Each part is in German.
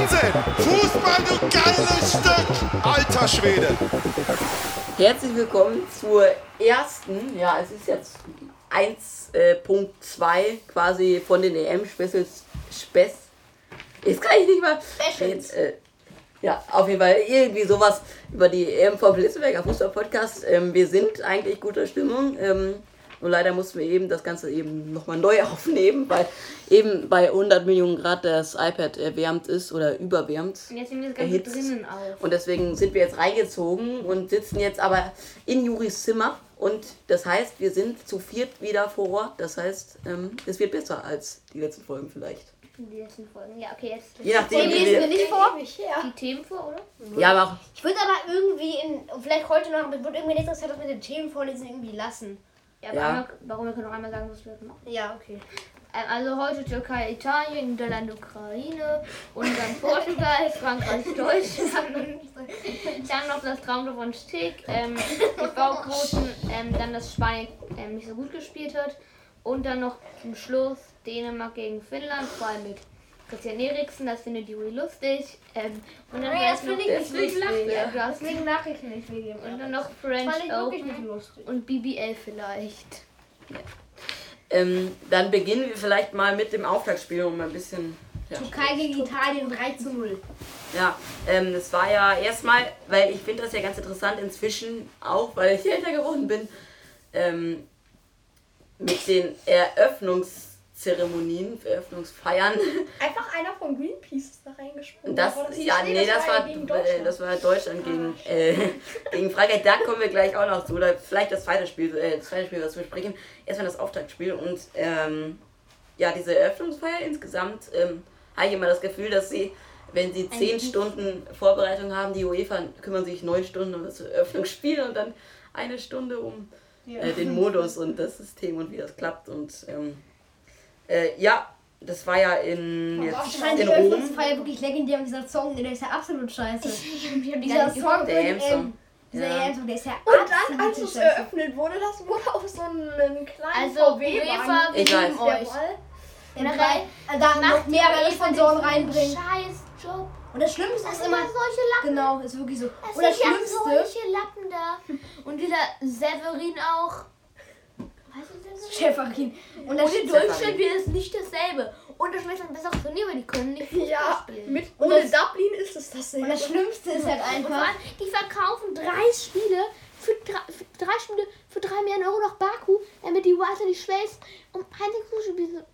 Wahnsinn! Fußball, du geiles Stück! Alter Schwede! Herzlich willkommen zur ersten, ja, es ist jetzt 1.2 quasi von den EM-Specials. Spes. Jetzt kann ich nicht mal. Specials. Äh, ja, auf jeden Fall irgendwie sowas über die EM vom Blitzberger Fußball-Podcast. Ähm, wir sind eigentlich guter Stimmung. Ähm, nur leider mussten wir eben das Ganze eben nochmal neu aufnehmen, weil eben bei 100 Millionen Grad das iPad erwärmt ist oder überwärmt. Und jetzt nehmen wir das Ganze erhitzt. drinnen auf. Und deswegen sind wir jetzt reingezogen und sitzen jetzt aber in Juris Zimmer. Und das heißt, wir sind zu viert wieder vor Ort. Das heißt, ähm, es wird besser als die letzten Folgen vielleicht. Die letzten Folgen. Ja, okay, jetzt Je nachdem, Themen wie lesen wir nicht vor. Die Themen vor, oder? Ja, aber auch. Ich würde aber irgendwie in, vielleicht heute noch, aber ich würde irgendwie nächstes Zeit das mit den Themen vorlesen irgendwie lassen. Ja, Ja. Einmal, warum wir können noch einmal sagen, was wir machen. Ja, okay. Ähm, also heute Türkei, Italien, Niederlande, Ukraine und dann Portugal, Frankreich, Deutschland. dann noch das Traumtor von Stick, ähm, die Bauquoten, ähm, dann dass Spanien ähm, nicht so gut gespielt hat und dann noch zum Schluss Dänemark gegen Finnland, vor allem mit Christian Eriksen, das findet Juri lustig. Ähm, und dann Ja, das finde ich nicht lustig. Ja, Deswegen Nachrichten nicht wegen und dann noch French fand ich wirklich Open nicht lustig. und BBL vielleicht. Ähm, dann beginnen wir vielleicht mal mit dem Auftaktspiel, um ein bisschen. Ja, Türkei gegen Italien 3 zu 0. Ja, ähm, das war ja erstmal, weil ich finde das ja ganz interessant inzwischen auch, weil ich älter geworden bin, ähm, mit den Eröffnungszeremonien, Eröffnungsfeiern. Einfach einer von Greenpeace ist da reingesprungen. Das, die ja, nee, das war, gegen äh, Deutschland. das war Deutschland gegen, äh, gegen Frankreich. Da kommen wir gleich auch noch zu. Oder vielleicht das zweite Spiel, äh, das zweite Spiel, was wir besprechen. Erstmal das Auftaktspiel. Und ähm, ja, diese Eröffnungsfeier insgesamt ähm, habe ich immer das Gefühl, dass sie, wenn sie zehn Stunden Vorbereitung haben, die UEFA kümmern sich neun Stunden um das Eröffnungsspiel und dann eine Stunde um äh, den Modus und das System und wie das klappt. Und ähm, äh, ja, das war ja in, jetzt Ich fand die in Rom. Öffnungsfeier wirklich legendär und dieser Song, der ist ja absolut scheiße. Dieser Dieser Song, Der von, EM-Song. ähm, dieser Ja. EM-Song, der ist ja Und dann, als es eröffnet wurde, das wurde auf so einen kleinen Also, VW-Wagen. Ich weiß. euch. Generell, da noch mehrere Sponsoren reinbringen. Scheiß Job. Und das Schlimmste Das ist immer, ja solche Lappen. genau, ist wirklich so. Das Und das ja Schlimmste, solche Lappen da. Und dieser Severin auch. Schäferin. Und Und in Deutschland wird es nicht dasselbe. Und das schmeckt ein besseres Turnier, weil die können nicht Fußball Ja, spielen. mit, Und ohne Dublin ist es dasselbe. Und das Schlimmste ist halt Und einfach, allem, die verkaufen drei Spiele für drei, für drei Spiele für drei Millionen Euro nach Baku, damit die Walter die schwelst, um ein einziges Fußballspiel,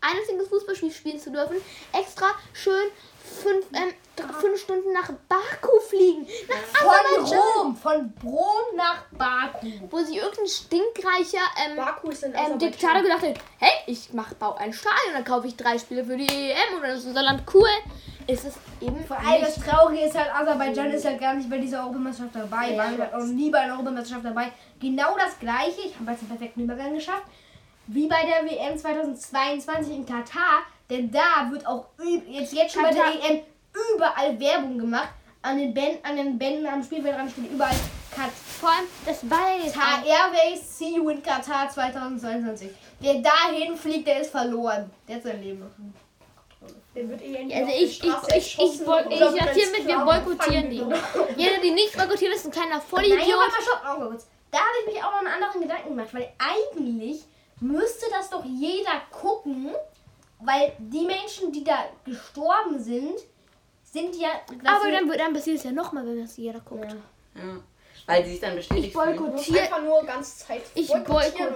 ein einziges Fußballspiel spielen zu dürfen. Extra schön fünf, ähm, fünf Stunden nach Baku fliegen. Nach von. Rom, von Brom nach Baku. Wo sich irgendein stinkreicher ähm, ähm. Diktator gedacht hat, hey, ich mach, baue ein Stadion, dann kaufe ich drei Spiele für die EM und dann ist unser Land cool. Ist es eben Vor allem das. Traurige ist halt, Aserbaidschan ist halt gar nicht bei dieser Europameisterschaft dabei. Ja, waren halt auch nie bei einer Europameisterschaft dabei. Genau das gleiche, ich habe jetzt einen perfekten Übergang geschafft, wie bei der WM 2022 in Katar. Denn da wird auch jetzt, jetzt schon bei der EM überall Werbung gemacht. An den Bänden, an den Bänden am Spielfeldrand steht überall Katar Vor allem, das jetzt ein- Airways, see you in Katar 2022. Wer dahin fliegt, der ist verloren. Der hat sein Leben noch. Der wird eh Also ich, ich, ich, ich, boy- ich sag hiermit, wir boykottieren die. Jeder, die nicht boykottiert, ist ein kleiner Nein, Vollidiot. warte mal, stopp, kurz. Da habe ich mich auch noch einen anderen Gedanken gemacht, weil eigentlich müsste das doch jeder gucken, weil die Menschen, die da gestorben sind, sind ja. Aber dann, dann passiert es ja nochmal, wenn das jeder guckt. Ja. Ja. Weil sie sich dann bestätigt Ich boykottiere einfach nur ganz Zeit ich boykottiere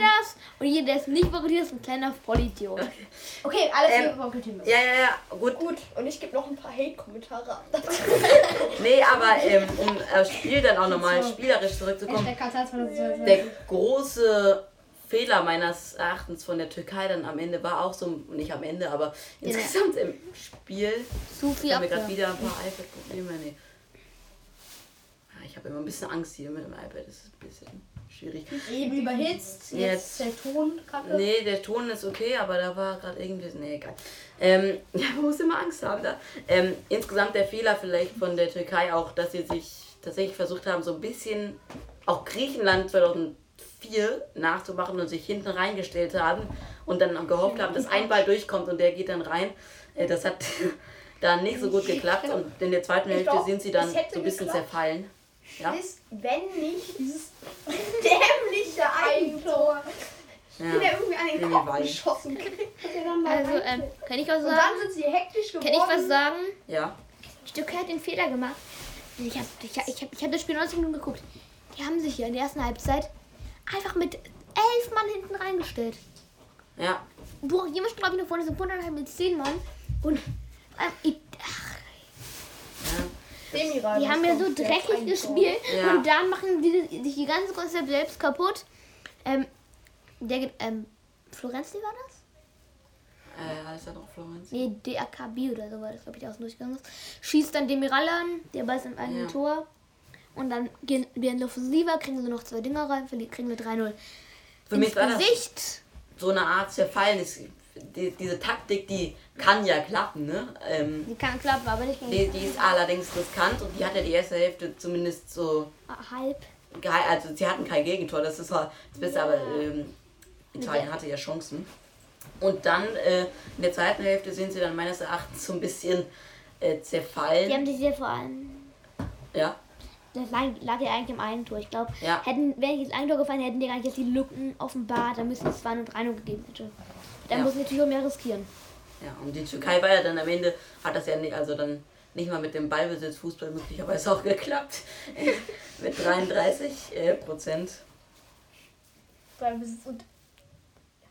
das und jeder, der es nicht boykottiert, ist ein kleiner Vollidiot. Okay, alles Ähm, ähm, boykottieren müssen. Ja, ja, ja, gut. Gut, und ich gebe noch ein paar Hate-Kommentare ab. Nee, aber ähm, um aufs Spiel dann auch nochmal spielerisch zurückzukommen. Hashtag Katar 2022. Der große Fehler meines Erachtens von der Türkei dann am Ende war auch so, nicht am Ende, aber insgesamt im Spiel. Zu Ich viel habe mir gerade wieder ein paar iPad-Probleme. Nee. Ja, Ich habe immer ein bisschen Angst hier mit dem iPad. Das ist ein bisschen schwierig. Eben überhitzt, jetzt, Jetzt. der Ton kacke. Nee, der Ton ist okay, aber da war gerade irgendwie. Nee, egal. Ähm, ja, man muss immer Angst haben da. Ähm, insgesamt der Fehler vielleicht von der Türkei auch, dass sie sich tatsächlich versucht haben, so ein bisschen auch Griechenland 2004 nachzumachen und sich hinten reingestellt haben und dann gehofft haben, dass ein Ball durchkommt und der geht dann rein. Äh, das hat dann nicht so gut geklappt und in der zweiten Ich Hälfte glaub, sind sie dann so ein bisschen geklappt. zerfallen. Ja, Ist, wenn nicht dieses dämliche Eigentor, ja. den er irgendwie an den Kopf geschossen und Also, ähm, kann ich was und sagen? dann sind sie hektisch geworden. Kann ich was sagen? ja. Die Türkei hat den Fehler gemacht. Ich habe ich hab, ich hab, ich hab das Spiel 90 Minuten geguckt. Die haben sich ja in der ersten Halbzeit einfach mit elf Mann hinten reingestellt. Ja, Wo jemand glaube ich noch vorne so Wunderheit mit zehn Mann. Und ähm, ich, ach, ja. Die was haben ja so dreckig gespielt. Ja. Und dann machen die sich die ganze Konzept selbst kaputt. Ähm, der, ähm, Florenzi war das? Äh, alles noch Florenz. Nee, DAKB oder so war das, glaube ich, aus dem Durchgang ist. Schießt dann Demiral an, der Ball ist im eigenen Ja. Tor. Und dann gehen wir in die Offensive, kriegen sie noch zwei Dinger rein, kriegen wir 3-0. Für mich war das so eine Art Zerfallen. Das, die, diese Taktik, die kann ja klappen, ne? Ähm, Die kann klappen, aber nicht gegen die, die ist allerdings riskant und die hat ja die erste Hälfte zumindest so halb. geil. Also sie hatten kein Gegentor, das ist halt das Beste, aber ähm, Italien hatte ja Chancen. Und dann äh, in der zweiten Hälfte sind sie dann meines Erachtens so ein bisschen äh, Die zerfallen. haben sich sehr vor allem. Ja, Das lag, lag ja eigentlich im Eigentor. Ich glaube, Ja. hätten, wäre ich das Eigentor gefallen, hätten die gar nicht jetzt die Lücken offenbart. Dann müssen es 2 und 3 gegeben hätte. Dann Ja. muss natürlich auch mehr riskieren. ja. Und die Türkei war ja dann am Ende, hat das ja nicht, also dann nicht mal mit dem Ballbesitz Fußball möglicherweise auch geklappt. mit 33 äh, Prozent. Sind- Und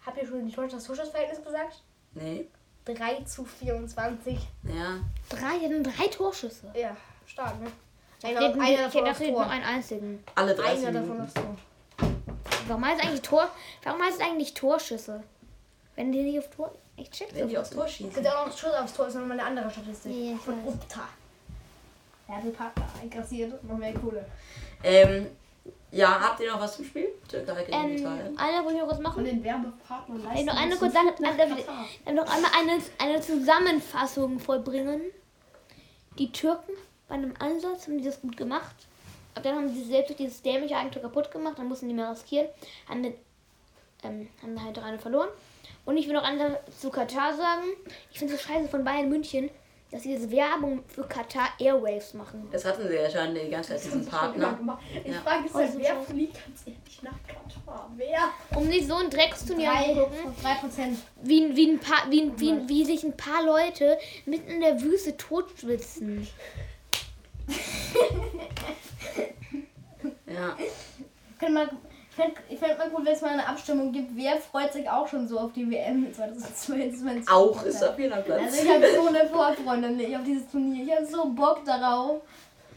habt ihr schon das Torschussverhältnis gesagt? Nee, 3 zu 24. ja. Drei, drei Torschüsse. Ja, stark, ne? Ich Einer, einer davon ich aufs hätte nur Tor. einen einzigen. Alle 30 Einer davon aufs Tor. Warum heißt es eigentlich Tor? Warum heißt es eigentlich Torschüsse? Wenn die nicht auf Tor. Ich check's Wenn die auf aufs Tor schießen. Es gibt auch noch Schuss aufs Tor, ist nochmal eine andere Statistik. Ja, ich Von weiß. Upta. Werbepartner einkassiert, noch mehr Kohle. Ähm, ja, habt ihr noch was zum Spiel? Türkei gegen Ähm, Italien. Einer wollte ich noch was machen. Von den Werbepartnern Ich leisten. noch eine das kurz also, Katar. dann noch einmal eine, eine Zusammenfassung vollbringen. Die Türken bei einem Ansatz haben die das gut gemacht. Aber dann haben sie selbst durch dieses dämliche Eigentor kaputt gemacht. Dann mussten die mehr riskieren. Haben, den, ähm, haben halt eine verloren. Und ich will noch andere zu Katar sagen. Ich finde es so scheiße von Bayern München, dass sie jetzt Werbung für Katar Airwaves machen. Das hatten sie ja schon die ganze Zeit, diesen Partner. Ich Ja. frage jetzt Oh, halt, so wer fliegt ganz ehrlich nach Katar? Wer? Um sich so ein Drecksturnier anzugucken. 3 Prozent. wie, wie, ein paar, wie, wie, wie sich ein paar Leute mitten in der Wüste totschwitzen. Ja. Ich fände mal gut, wenn es mal eine Abstimmung gibt. Wer freut sich auch schon so auf die WM 2022? Auch ist auf jeden Platz. Also ich habe so eine Vorfreude nicht auf dieses Turnier. Ich habe so Bock darauf.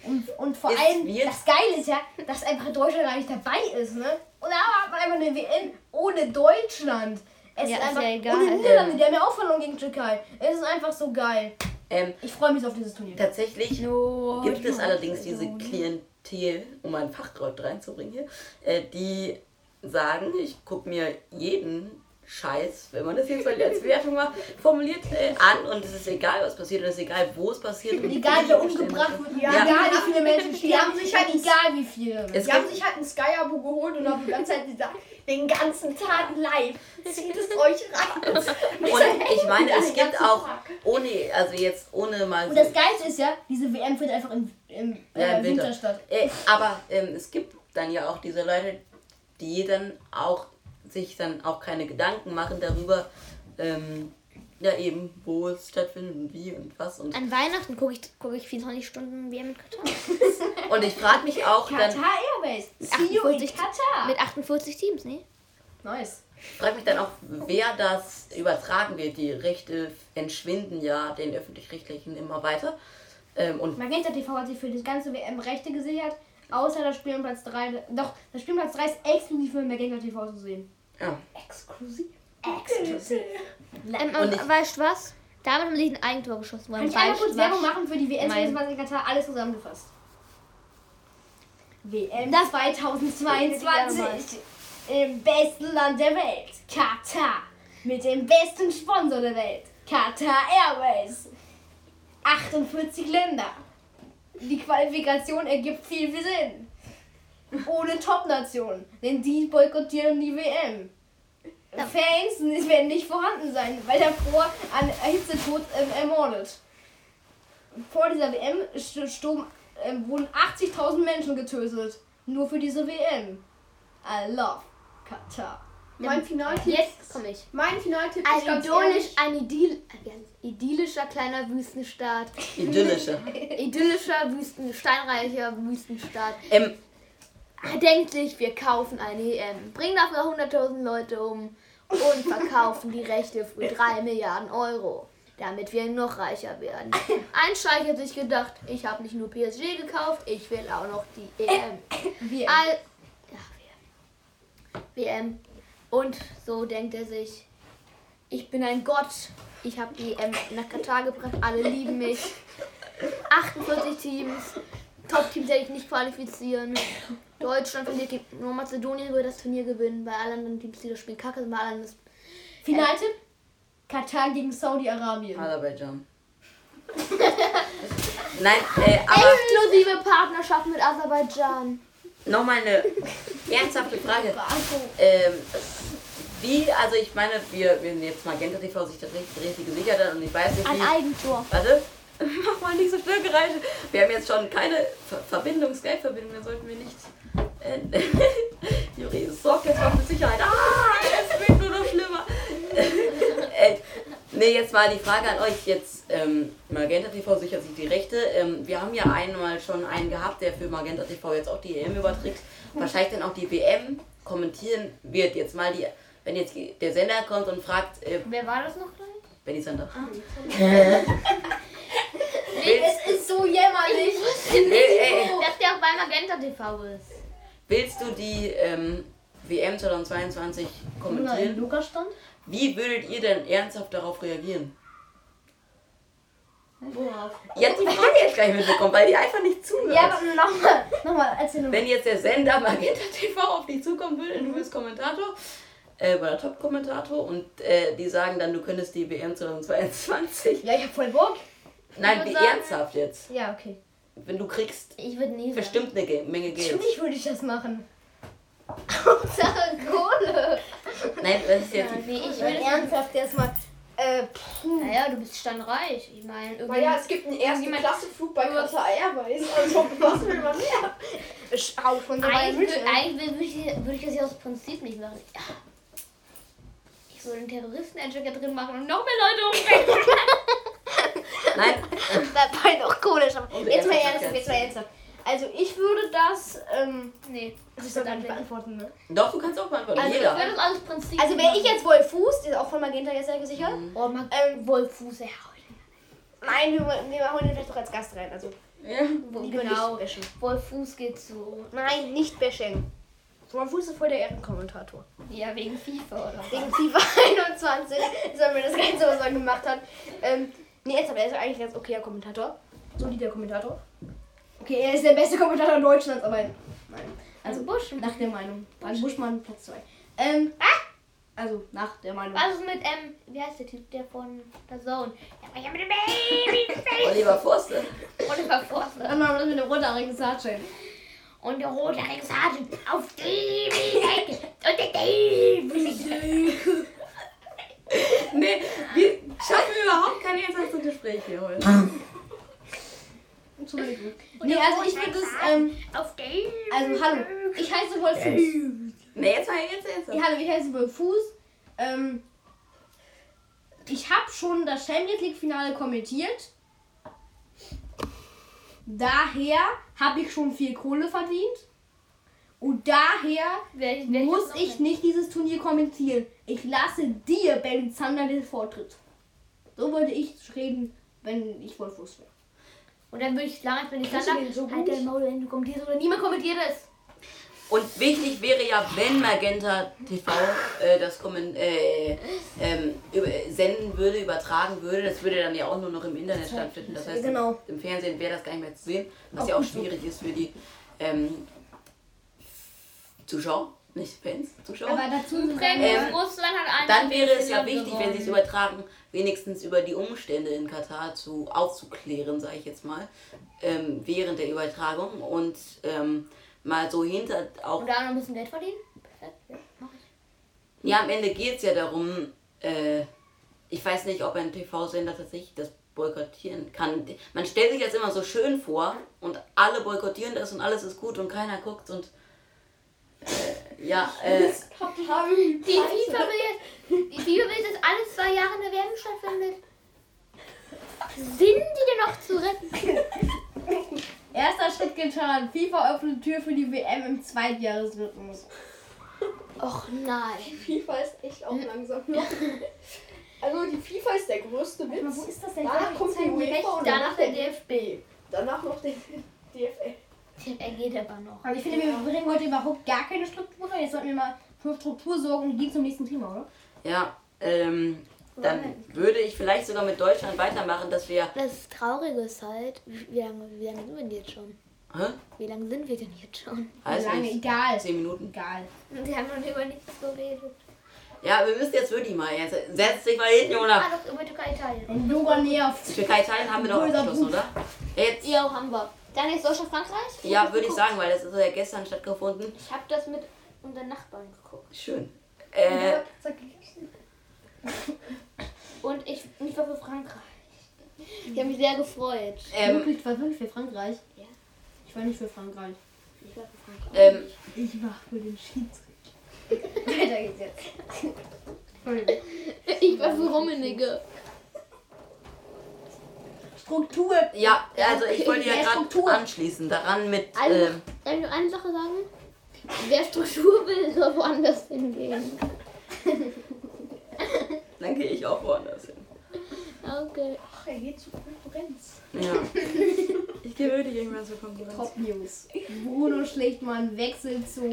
Und, und vor Es allem, wird- das Geile ist ja, dass einfach Deutschland gar nicht dabei ist, ne? Und da hat man einfach eine WM ohne Deutschland. Es Ja, ist ist einfach, ja egal. Die Niederlande, die haben ja auch verloren gegen Türkei. Es ist einfach so geil. Ähm, Ich freue mich auf dieses Turnier. tatsächlich gibt es allerdings diese Klientel, um ein Fachwort reinzubringen hier, äh, die sagen, ich gucke mir jeden Scheiß, wenn man das jetzt mal als Wertung mal formuliert, äh, an und es ist egal, was passiert und es ist egal, wo es passiert. Und Egal wie wer die umgebracht wird, Ja, egal die wie viele Menschen die sterben, haben sich halt egal wie viele. Es Die haben sich halt ein Sky-Abo geholt und haben die ganze Zeit gesagt, den ganzen Tag live. Zieht es euch rein. und ich meine, es gibt auch, ohne, also jetzt ohne mal Und das Geilste ist ja, diese WM findet einfach im, im, Ja, äh, im Winter. Winter statt. Äh, aber ähm, es gibt dann ja auch diese Leute, die dann auch sich dann auch keine Gedanken machen darüber, ähm, ja eben, wo es stattfindet und wie und was. Und, An Weihnachten gucke ich, guck ich 24 Stunden WM mit Katar. und ich frage mich auch Katar dann, Airways. See you in 48 Katar. Mit 48 Teams, ne? Nice. frag mich dann auch, wer das übertragen wird. Die Rechte entschwinden ja den öffentlich-rechtlichen immer weiter. Ähm, und Magenta TV hat sich für das ganze WM Rechte gesichert, außer das Spiel um Platz 3. Doch, das Spiel um Platz 3 ist exklusiv für Magenta TV zu sehen. Ja. Exklusiv. Ähm, Und weißt du was? Damit haben sie ein Eigentor geschossen. Kann ich einmal kurz Werbung machen für die WM Mein- 2020 Katar? Alles zusammengefasst. WM Das- 2022 im besten Land der Welt, Katar. Mit dem besten Sponsor der Welt, Qatar Airways. 48 Länder. Die Qualifikation ergibt viel, viel Sinn. Ohne Top-Nationen, denn die boykottieren die WM. Fans werden nicht vorhanden sein, weil davor an Hitzetod ähm, ermordet. Vor dieser WM st- sturm, ähm, wurden 80.000 Menschen getötet. Nur für diese WM. I love Katar. Mein Finaltipp. Jetzt komme ich. Mein Finaltipp ist Ein, ganz idyllisch, ehrlich. ein idyll, ein idyllischer kleiner Wüstenstaat. Idyllische. Idyllischer, Wüsten, steinreicher Wüstenstaat. Ähm, Denkt sich, wir kaufen eine EM, bringen dafür 100.000 Leute um und verkaufen die Rechte für 3 Milliarden Euro, damit wir noch reicher werden. Ein Scheich hat sich gedacht, ich habe nicht nur PSG gekauft, ich will auch noch die EM. WM. All, ja, WM. WM. Und so denkt er sich, ich bin ein Gott, ich habe die EM nach Katar gebracht, alle lieben mich. 48 Teams, Top-Teams werde ich nicht qualifizieren. Deutschland verliert gegen Nordmazedonien würde das Turnier gewinnen, bei allen anderen Teams, die das Spiel kacke sind, bei allen das Finaltipp: Katar gegen Saudi-Arabien. Aserbaidschan. Nein, äh, aber exklusive Partnerschaft mit Aserbaidschan. nochmal eine ernsthafte Frage. Ähm, wie, also ich meine, wir, wir sind jetzt Magenta TV sich das richtig, richtig gesichert hat und ich weiß nicht Ein wie. Eigentor. Warte, mach mal nicht so gereicht. Wir haben jetzt schon keine Ver Verbindung, Skype-Verbindung, dann sollten wir nicht. Äh, Juri sorgt jetzt mal für Sicherheit. Ah, es wird nur noch schlimmer. äh, nee, jetzt mal die Frage an euch. Jetzt, ähm, Magenta TV sichert sich die Rechte. Ähm, wir haben ja einmal schon einen gehabt, der für Magenta TV jetzt auch die EM überträgt. Wahrscheinlich dann auch die WM kommentieren wird. Jetzt mal die, wenn jetzt der Sender kommt und fragt, äh, Wer war das noch gleich? Benny Sander. Es ist so jämmerlich. Dass der auch bei Magenta TV ist. Willst du die ähm, WM 2022 kommentieren? Lukas stand? Wie würdet ihr denn ernsthaft darauf reagieren? Worauf? Ihr habt die Frage jetzt gar nicht mitbekommen, weil die einfach nicht zuhört. Ja, aber nochmal, nochmal, erzähl nochmal. Wenn jetzt der Sender Magenta TV auf dich zukommen würde, du bist Kommentator, äh, oder Top-Kommentator und äh, die sagen dann, du könntest die WM 2022. Ja, ich hab voll Bock. Nein, wie sagen- ernsthaft jetzt? Ja, okay. Wenn du kriegst Ich würde nie sagen. bestimmt eine Ge Menge Geld. Natürlich würde ich das machen. Hauptsache Kohle. Nein, das ist jetzt Ja, nee, ich will ernsthaft erstmal. Äh, puh. Naja, du bist steinreich. Ich meine, irgendwie. Naja, es gibt einen ersten Klasse-Flug bei Qatar Airways. Also, was will man mehr? Schau von so Eigentlich, eigentlich würde, ich, würde ich das ja aus Prinzip nicht machen. Ja. Ich würde einen Terroristen-Edgehacker drin machen und noch mehr Leute umbringen. Nein, Das war doch komisch. aber Und Jetzt mal ernsthaft jetzt mal ernsthaft. Also ich würde das, ähm, nee, das soll gar nicht beantworten, ne? doch, du kannst auch beantworten. Also, ich Jeder. würde das aus Prinzip Also wäre ich jetzt Wolf Fuß, der ist auch von Magenta jetzt sehr gesichert. Oh, man, Ähm, Wolfuß, ja. Nein, wir, wir holen ihn vielleicht doch als Gast rein. Also Ja. lieber Genau. nicht bashen. Wolfuß geht so. Nein, nicht bashen. Wolf Fuß ist voll der Ehrenkommentator. Ja, wegen FIFA oder was? Wegen FIFA 21 ist er mir das Ganze, was er gemacht hat. Ähm, nee, jetzt aber er ist eigentlich ein ganz okayer Kommentator. Solider Kommentator. Okay, er ist der beste Kommentator Deutschlands, aber nein. Also Busch. nach der Meinung. Frank Buschmann Platz 2. Ähm, also nach der Meinung. Was ist mit, ähm, wie heißt der Typ, der von der Zone? Ja, ich hab mit dem Baby Oliver Forster. Oliver Forster. Dann machen wir das mit dem rothaarigen Sergeant. Und der rote Sergeant auf die Ecke. Und der David. Nee, wir schaffen überhaupt kein ernsthaftes Gespräch hier heute. Entschuldigung. Nee, also ich würde das, ähm, also hallo, ich heiße Wolf Fuß. Nee, jetzt mal jetzt ernsthaft. Ja, hallo, ich heiße Wolf Fuß. Ähm, ich habe schon das Champions League Finale kommentiert. Daher habe ich schon viel Kohle verdient. Und daher wer muss ich nicht dieses Turnier kommentieren. Ich lasse dir, Ben Zander, den Vortritt. So würde ich reden, wenn ich Wolf Fuß wäre. Und dann würde ich lange, wenn ich dann so halt gut? der Maul, wenn du kommentierst oder niemand kommentiert es. Und wichtig wäre ja, wenn Magenta TV äh, das kommen, äh, ähm, über, senden würde, übertragen würde, das würde dann ja auch nur noch im Internet stattfinden. Das heißt, Genau. im Fernsehen wäre das gar nicht mehr zu sehen, was ja auch schwierig ist für die ähm, Zuschauer, nicht Fans, Zuschauer. Aber dazu Ähm, Russland hat einen Dann wäre es ja wichtig, wenn sie es gewonnen. übertragen, wenigstens über die Umstände in Katar zu aufzuklären, sage ich jetzt mal, ähm, während der Übertragung und ähm, mal so hinter auch. Und da noch ein bisschen Geld verdienen? Perfekt. Ja, mach ich. Ja, am Ende geht es ja darum, äh, ich weiß nicht, ob ein TV-Sender tatsächlich das boykottieren kann. Man stellt sich das immer so schön vor und alle boykottieren das und alles ist gut und keiner guckt und äh, ja, äh, Die FIFA will jetzt, die FIFA will, dass alle zwei Jahre eine WM stattfindet. Sind die denn noch zu retten? erster Schritt getan. FIFA öffnet Tür für die WM im Zweitjahresrhythmus. Och nein. FIFA ist echt auch langsam noch. Also die FIFA ist der größte Warte mal, Witz. wo ist das denn? Danach kommt die UEFA und Danach der DFB. Danach noch der DFL. Er geht aber noch. Aber ich finde, wir bringen heute überhaupt gar keine Struktur rein. Jetzt sollten wir mal für Struktur sorgen und gehen zum nächsten Thema, oder? ja, ähm, dann würde ich vielleicht sogar mit Deutschland weitermachen, dass wir. Das Traurige ist halt, wie lange, wie lange sind wir denn jetzt schon? Hä? Wie lange sind wir denn jetzt schon? Weiß Lange, nicht. egal. Zehn Minuten. Egal. Wir haben noch über nichts geredet. Ja, wir müssen jetzt wirklich mal. Jetzt setz dich mal hin, Jonas. Ah, doch, über Türkei, Italien. Ein Yoga nervt. Türkei Italien haben wir doch abgeschlossen, oder? Jetzt, Ja, haben wir. Dann ist Deutschland, Frankreich? ja, würde ich sagen, weil das ist ja gestern stattgefunden. Ich habe das mit unseren Nachbarn geguckt. Schön. Äh, Und ich, ich war für Frankreich. Ich habe mich sehr gefreut. ähm, Wirklich, ich war wirklich für Frankreich. Ja. Ich war nicht für Frankreich. Ich war für Frankreich. ähm, Ich war für den Schiedsrichter. Weiter geht's jetzt. Ich war für Rummenigge. Struktur. ja, also ich wollte ja gerade anschließen, daran mit, Also, ähm, darf ich noch eine Sache sagen? Wer Struktur will, soll woanders hingehen. dann gehe ich auch woanders hin. Okay. Ach, er geht zur Konkurrenz. Ja. Ich gehe wirklich irgendwann zur Konkurrenz. Top News. Bruno Schlechtmann wechselt zu.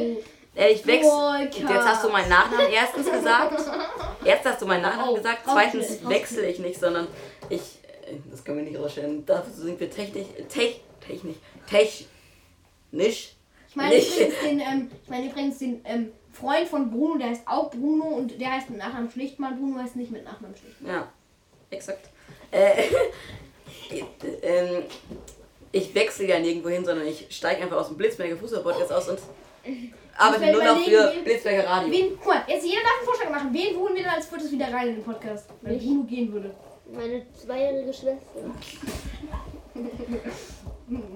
Äh, ich wechsle. Jetzt hast du meinen Nachnamen erstens gesagt. Erst hast du meinen Nachnamen Oh, gesagt. Zweitens wechsle ich nicht, sondern ich. Äh, Das können wir nicht rausstellen. Dafür sind wir technisch. Tech, technisch. Technisch. Ich meine Nicht. übrigens den, ähm, ich meine übrigens den ähm, Freund von Bruno, der heißt auch Bruno und der heißt mit Nachnamen Schlichtmann. Bruno heißt nicht mit Nachnamen Schlichtmann. Ja, exakt. Äh, ähm, ich wechsle ja nirgendwo hin, sondern ich steige einfach aus dem Blitzberger Fußball-Podcast aus und arbeite werde nur noch überlegen, für Blitzberger Radio. Wen, guck mal, jetzt jeder darf einen Vorschlag machen. Wen holen wir dann als viertes wieder rein in den Podcast? Wenn. Bruno gehen würde. Meine zweijährige Schwester.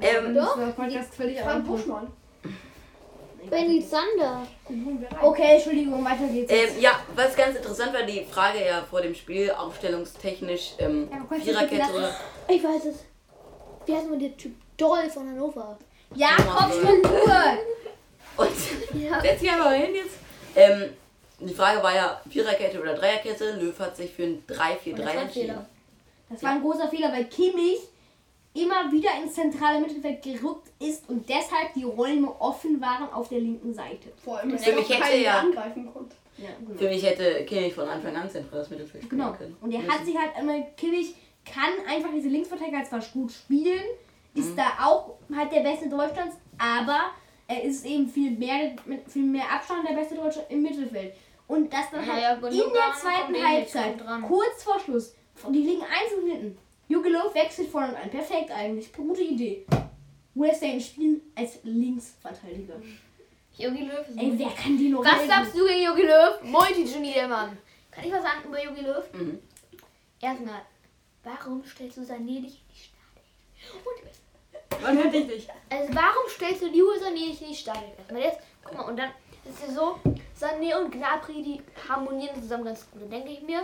Ähm, Das war völlig Frank. Buschmann. Benny rein. Okay, Entschuldigung, weiter geht's. ähm, ja, was ganz interessant war, die Frage ja vor dem Spiel, aufstellungstechnisch, ähm, Ja, Viererkette oder. Ich weiß es. Wie heißt man der Typ? Doll von Hannover. ja, Kopfstruktur! Und Ja. setz dich einfach hin jetzt. Ähm, die Frage war ja Viererkette oder Dreierkette. Löw hat sich für ein 3-4-3 Und das war ein entschieden. Fehler. Das war ein großer Fehler, weil Kimmich immer wieder ins zentrale Mittelfeld gerückt ist und deshalb die Räume offen waren auf der linken Seite. Vor allem, dass Für er mich auch hätte keinen ja- angreifen konnte. Ja, genau. Für mich hätte Kimmich von Anfang an zentrales Mittelfeld spielen Genau. können. Und er Müssen. hat sich halt einmal, Kimmich kann einfach diese Linksverteidiger zwar gut spielen, ist Mhm. da auch halt der beste Deutschlands, aber er ist eben viel mehr, mit viel mehr Abstand der beste Deutsche im Mittelfeld. Und das dann halt in der zweiten Halbzeit, kurz vor Schluss, die liegen eins und hinten. Jogi Löw wechselt vorne und ein. Perfekt eigentlich. Gute Idee. Western spielen als Linksverteidiger. Jogi Löw ist Ey, wer kann die noch Was halten? sagst du gegen Jogi Löw? Multigenie, der Mann. Kann ich was sagen über Jogi Löw? Mhm. Erstmal, warum stellst du Sané nicht in die Startelf? Und Man hört dich nicht. Also warum stellst du Leroy Sané nicht in die Startelf? Erstmal jetzt, guck mal, und dann ist es so, Sané und Gnabry, die harmonieren zusammen ganz gut. Dann denke ich mir,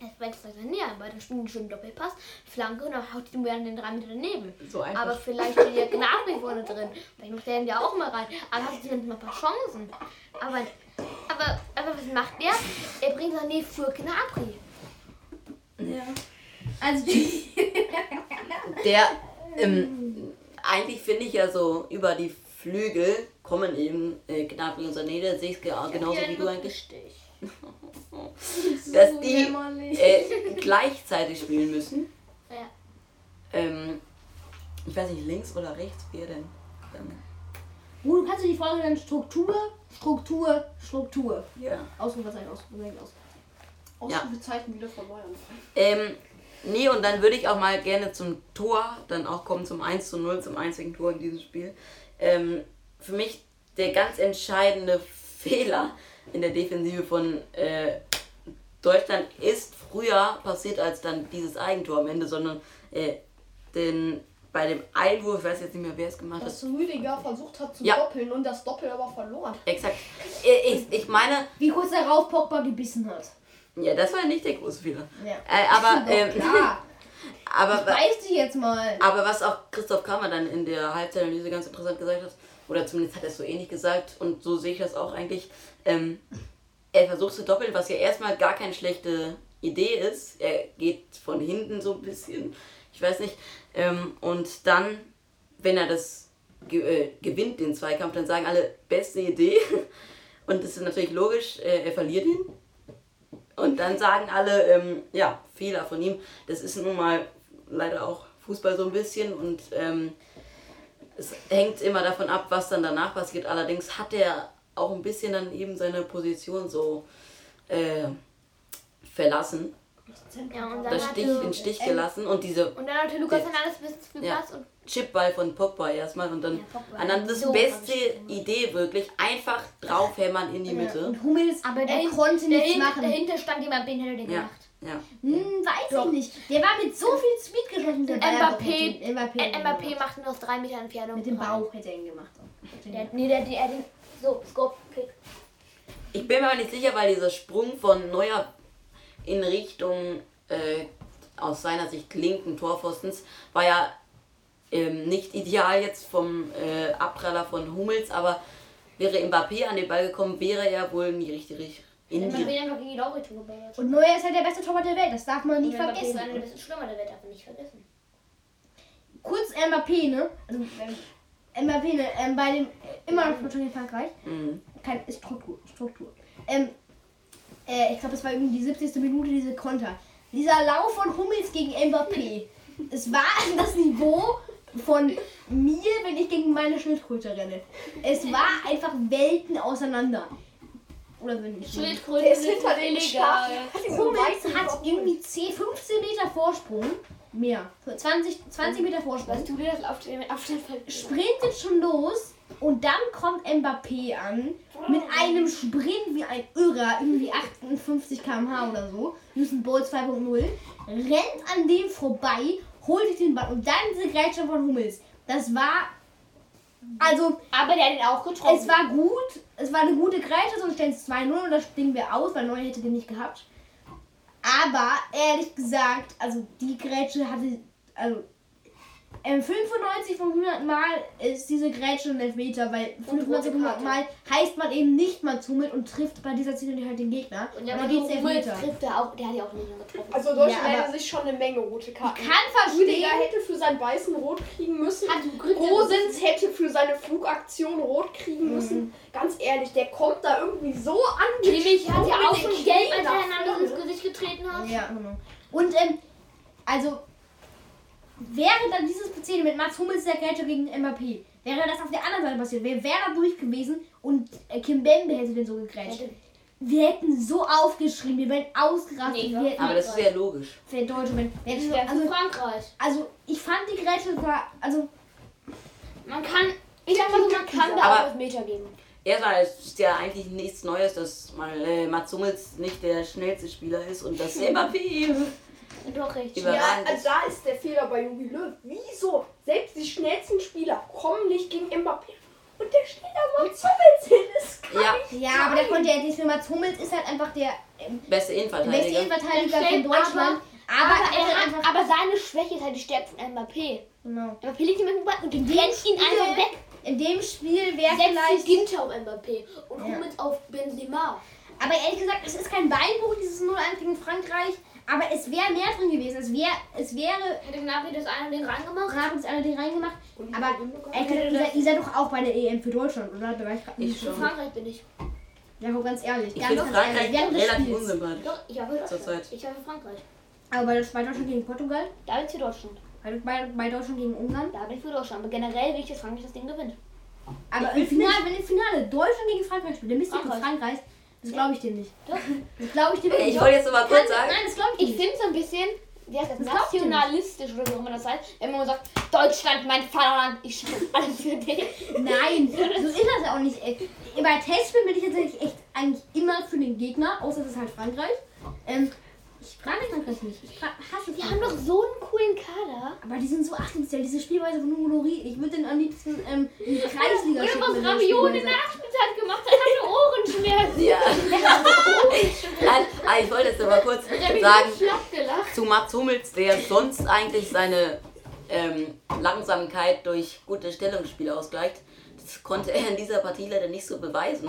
jetzt wechselt Sané ein, weil dann spielen die schön Doppelpass, Flanke und dann haut die mir an den drei Meter daneben. So einfach. Aber vielleicht steht ja Gnabry vorne drin. Vielleicht macht der ja auch mal rein. Aber hat zumindest mal ein paar Chancen. Aber, aber, aber was macht er? Er bringt Sané für Gnabry. Ja. Also, Der, ähm, eigentlich finde ich ja so über die Flügel kommen eben äh, Gnabry und Sané, da sehe ich es genauso wie du eigentlich, dass die äh, gleichzeitig spielen müssen. Ja. Ähm, ich weiß nicht, links oder rechts, wer denn? Ähm, Wo du kannst du die Folge dann Struktur, Struktur, Struktur. ja. Ausrufezeichen, Ausrufezeichen, Ausrufezeichen. Ausrufezeichen wieder Neuem. Ähm, nee, und dann würde ich auch mal gerne zum Tor dann auch kommen, zum 1 zu 0, zum einzigen Tor in diesem Spiel. Ähm, für mich der ganz entscheidende Fehler in der Defensive von äh, Deutschland ist früher passiert als dann dieses Eigentor am Ende, sondern äh, den, bei dem Einwurf, ich weiß jetzt nicht mehr, wer es gemacht hat. Dass Rüdiger versucht hat zu Ja. doppeln und das Doppel aber verloren. Exakt. Äh, Ich, ich meine, Wie kurz darauf Pogba gebissen hat. ja, das war nicht der große Fehler. Ja. Äh, aber, ähm, klar. aber, Beiß dich jetzt mal. Aber was auch Christoph Kramer dann in der Halbzeitanalyse ganz interessant gesagt hat, oder zumindest hat er es so ähnlich gesagt, und so sehe ich das auch eigentlich, ähm, er versucht zu doppeln, was ja erstmal gar keine schlechte Idee ist. Er geht von hinten so ein bisschen, ich weiß nicht, ähm, und dann, wenn er das ge äh, gewinnt, den Zweikampf, dann sagen alle, beste Idee. Und das ist natürlich logisch, äh, er verliert ihn. Und dann sagen alle, ähm, ja, Fehler von ihm. Das ist nun mal leider auch Fußball so ein bisschen und ähm, es hängt immer davon ab, was dann danach passiert. Allerdings hat er auch ein bisschen dann eben seine Position so äh, verlassen, Ja, und dann Stich, den Stich gelassen und diese und dann hatte Lukas Der- Hernandez bis zum Ja. Und Chipball von Pogba erstmal und dann Ja, dann das So beste Idee wirklich einfach draufhämmern in die Mitte. Und Hummels, aber er der, konnte nichts machen. dahinter stand jemand, den hätte den Ja, gemacht. Ja. Hm, weiß ich nicht. Der war mit so viel Speed geschossen. Der Ball Mbappé, Mbappé, Äh, Mbappé macht ihn aus drei Metern Entfernung. Mit dem rein. Bauch hätte er ihn gemacht. Er Der, ihn nee, der, der, den, so, Scope, Kick. Ich bin mir aber nicht sicher, weil dieser Sprung von Neuer in Richtung äh, aus seiner Sicht linken Torpfostens war ja ähm, nicht ideal jetzt vom äh, Abpraller von Hummels, aber wäre Mbappé an den Ball gekommen, wäre er wohl in die richtige Richtung. In Mbappé die, einfach gegen die Lauritum geballert. Und Neuer ist halt der beste Torwart der Welt. Das darf man nicht Und Mbappé ist vergessen. einer der Stürmer der Welt, darf man nicht vergessen. Kurz Mbappé, ne? Also, Mbappé, ne? Ähm, bei dem, äh, immer noch Sportschule in Frankreich. Mhm. Kein, ist Struktur, Struktur. Ähm, äh, ich glaube, es war irgendwie die 70. Minute, diese Konter. Dieser Lauf von Hummels gegen Mbappé. es war das Niveau von mir, wenn ich gegen meine Schildkröte renne. Es war einfach Welten auseinander. Oder wenn ich. Schildkröten Der ist sind hinter den illegal. Hummels hat irgendwie 10, 15 Meter Vorsprung. Mehr. 20, 20 Meter Vorsprung. Weißt du dir das auf den, auf den Fall? sprintet schon los und dann kommt Mbappé an mit einem Sprint wie ein Irrer, irgendwie 58 km/h oder so, Usain Bolt 2.0, rennt an dem vorbei, holt sich den Ball und dann diese Grätsche von Hummels. Das war, also Aber der hat ihn auch getroffen. es war gut, es war eine gute Grätsche, sonst stellen es 2-0 und das springen wir aus, weil Neuer hätte den nicht gehabt. Aber ehrlich gesagt, also die Grätsche hatte, also ähm, 95 von 100 Mal ist diese Grätsche ein Elfmeter, weil 95 von 100 Mal heißt man eben nicht mal zu mit und trifft bei dieser Szene halt den Gegner. Und dann Hummels geht's Elfmeter. trifft er auch, der hat ja auch nicht mehr getroffen. Also Deutschland Ja, aber- hätte sich schon eine Menge rote Karten. Kann verstehen. Rüdiger hätte für sein Beißen rot kriegen müssen. Hat du kriegst ja Gosens hätte für seine Flugaktion rot kriegen müssen. Ganz ehrlich, der kommt da irgendwie so an. Kimmich hat ja auch schon gelb, als er einander ins. Gesicht getreten hat. Ja, genau. Und ähm, also wäre dann dieses Szene mit Mats Hummels der Grätsche gegen Mbappé, wäre das auf der anderen Seite passiert, wer wäre da durch gewesen und äh, Kim Bembe hätte den so gegrätscht. Wir hätten so aufgeschrien, wir wären ausgerastet. Nee, wir hätten Aber das ist ja logisch. für Deutsche, wenn, wäre für also, Frankreich. also ich fand die Grätsche war, also Man kann, ich sag mal so, man kann da Aber- auch Elfmeter geben. Erstmal ist ja eigentlich nichts Neues, dass mal äh, Mats Hummels nicht der schnellste Spieler ist und dass Mbappé Doch recht. Über- Ja, also da ist der Fehler bei Jogi Löw. Wieso? Selbst die schnellsten Spieler kommen nicht gegen Mbappé. Und der steht da mal Hummels hin. Das kann ja, nicht ja, sein. aber der konnte ja nicht für Mats Hummels ist halt einfach der ähm, beste beste Innenverteidiger. Innenverteidiger Dann von Deutschland. Aber, Aber, er er hat einfach aber seine Schwäche ist halt die Stärke von Mbappé. genau. Mbappé liegt ihm dem Ball und den dem rennt ihn Spiel- einfach weg. In dem Spiel wäre vielleicht Ginter auf Mbappé und Ja. Hummels auf Benzema. Aber ehrlich gesagt, es ist kein Beinbruch, dieses 0-1 gegen Frankreich. Aber es wäre mehr drin gewesen. Es wäre, es wäre, Hätte Gnabry das eine Ding reingemacht? gerade uns einer den reingemacht. Aber ihr, ihr seid doch auch bei der EM für Deutschland, oder? Da war ich Ich nicht Für. Frankreich bin ich. Ja, guck, ganz ehrlich. Ich ganz, finde ganz Frankreich ehrlich. Relativ unsympathisch. Doch, ich habe. Deutschland. Ich habe Frankreich. Aber bei, bei Deutschland gegen Portugal, Da bin ich für Deutschland. bei, bei, bei Deutschland gegen Ungarn. Da bin ich für Deutschland. Aber generell will ich, dass Frankreich das Ding gewinnt. Aber im Finale, wenn im Finale Deutschland gegen Frankreich spielt, dann bist du für Frankreich. Das glaube ich dir nicht. Doch. Das glaube ich dir wirklich. Ich wollte jetzt noch mal kurz sagen, Nein, das glaube ich Ich dir nicht. finde es ein bisschen, heißt das, nicht. nationalistisch oder wie auch immer das heißt, wenn man sagt, Deutschland, mein Vaterland, ich schreibe alles für dich. Nein, so ist das ja auch nicht. Ey. Bei Testspielen bin ich tatsächlich echt eigentlich immer für den Gegner, außer es ist halt Frankreich. Ähm, ich frage Frankreich nicht. Ich fra- hasse Die haben doch so einen coolen Kader. Aber die sind so achtungsvoll, diese Spielweise von Nuri. Ich würde den am liebsten ähm, in die Kreisliga schicken. was der Nachspielzeit gemacht hat, hatte Ohrenschmerzen. ja. Nein, ah, ich wollte jetzt mal kurz sagen, zu Mats Hummels, der sonst eigentlich seine ähm, Langsamkeit durch gute Stellungsspiele ausgleicht. Das konnte er in dieser Partie leider nicht so beweisen.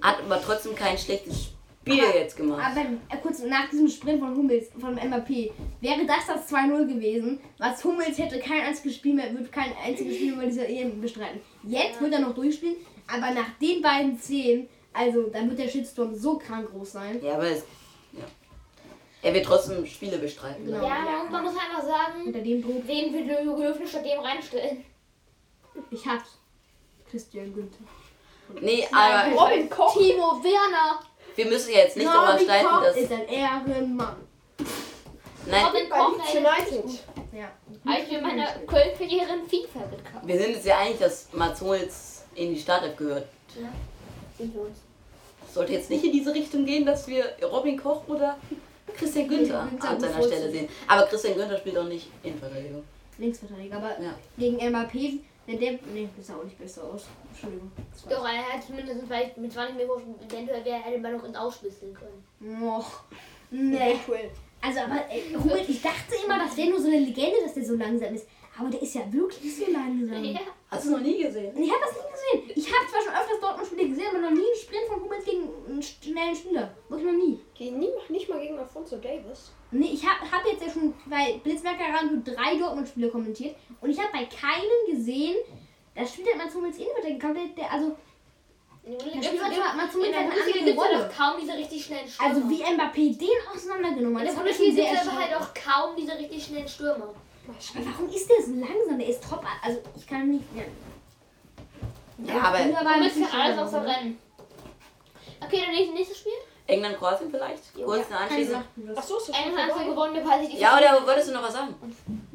Hat aber trotzdem kein schlechtes Spiel jetzt gemacht. Aber äh, kurz nach diesem Sprint von Hummels, von Mbappé, wäre das das 2-0 gewesen, was Hummels hätte kein einziges Spiel mehr, wird kein einziges Spiel mehr bei dieser EM bestreiten. Jetzt wird er noch durchspielen, aber nach den beiden Szenen, also dann wird der Shitstorm so krank groß sein. Ja, aber es, ja. er wird trotzdem Spiele bestreiten. Genau. glaub Ja, man, man muss einfach sagen, Unter dem Druck, wen will Jogi Löw statt dem reinstellen? ich hab's. Christian Günther. Nee, aber Robin Koch. Timo Werner. Wir müssen jetzt nicht darüber Robin streiten, Koch dass. ist ein Ehrenmann. Nein, Robin Koch United. Ja. ich mir meine Köln-Karriere in FIFA gekauft. wir sind jetzt ja einig, dass Mats Hummels in die Startelf gehört. Ja, wir sollte jetzt nicht in diese Richtung gehen, dass wir Robin Koch oder Christian Günther Günther an seiner. Stelle sehen. Aber Christian Günther spielt auch nicht Innenverteidigung. Linksverteidiger, aber Ja. gegen Mbappé, wenn der. Nee, das sah auch nicht besser aus. Entschuldigung. Doch, er hat zumindest vielleicht mit 20 Minuten eventuell wäre hätte man noch ins Ausschlüsseln können. Oh, nee. Eventuell. Also, aber äh, Hummels, ich dachte immer, das wäre nur so eine Legende, dass der so langsam ist. Aber der ist ja wirklich so langsam. Ja. Hast du noch nie gesehen? Ich habe das nie gesehen. Ich habe zwar schon öfters Dortmund-Spiele gesehen, aber noch nie einen Sprint von Hummels gegen einen schnellen Spieler. Wirklich noch nie. Gegen nie, nicht mal gegen Alfonso Davis. Nee, ich habe hab jetzt ja schon bei Blitzmerker Radio drei Dortmund-Spiele kommentiert. Und ich habe bei keinem gesehen, da spielt halt Mats Hummels Innenverteidiger. Der, der, also, In der Der spielt manchmal- Mats Hummels in der hat eine andere Rolle. doch kaum diese richtig schnellen Stürmer. also wie Mbappé den auseinandergenommen hat. in der Bundesliga gibt es aber halt auch kaum diese richtig schnellen Stürmer. Aber warum ist der so langsam? Der ist top. Also, ich kann nicht. Ja, Ja, aber Du bist bisschen ja alles außer ne? Rennen. Okay, dann nächstes, nächstes Spiel. England, Kroatien vielleicht? Kurz Keine anschließen. Sachen, das- Achso, ist England hat gewonnen, weil ich die Ja, oder wolltest du noch was sagen?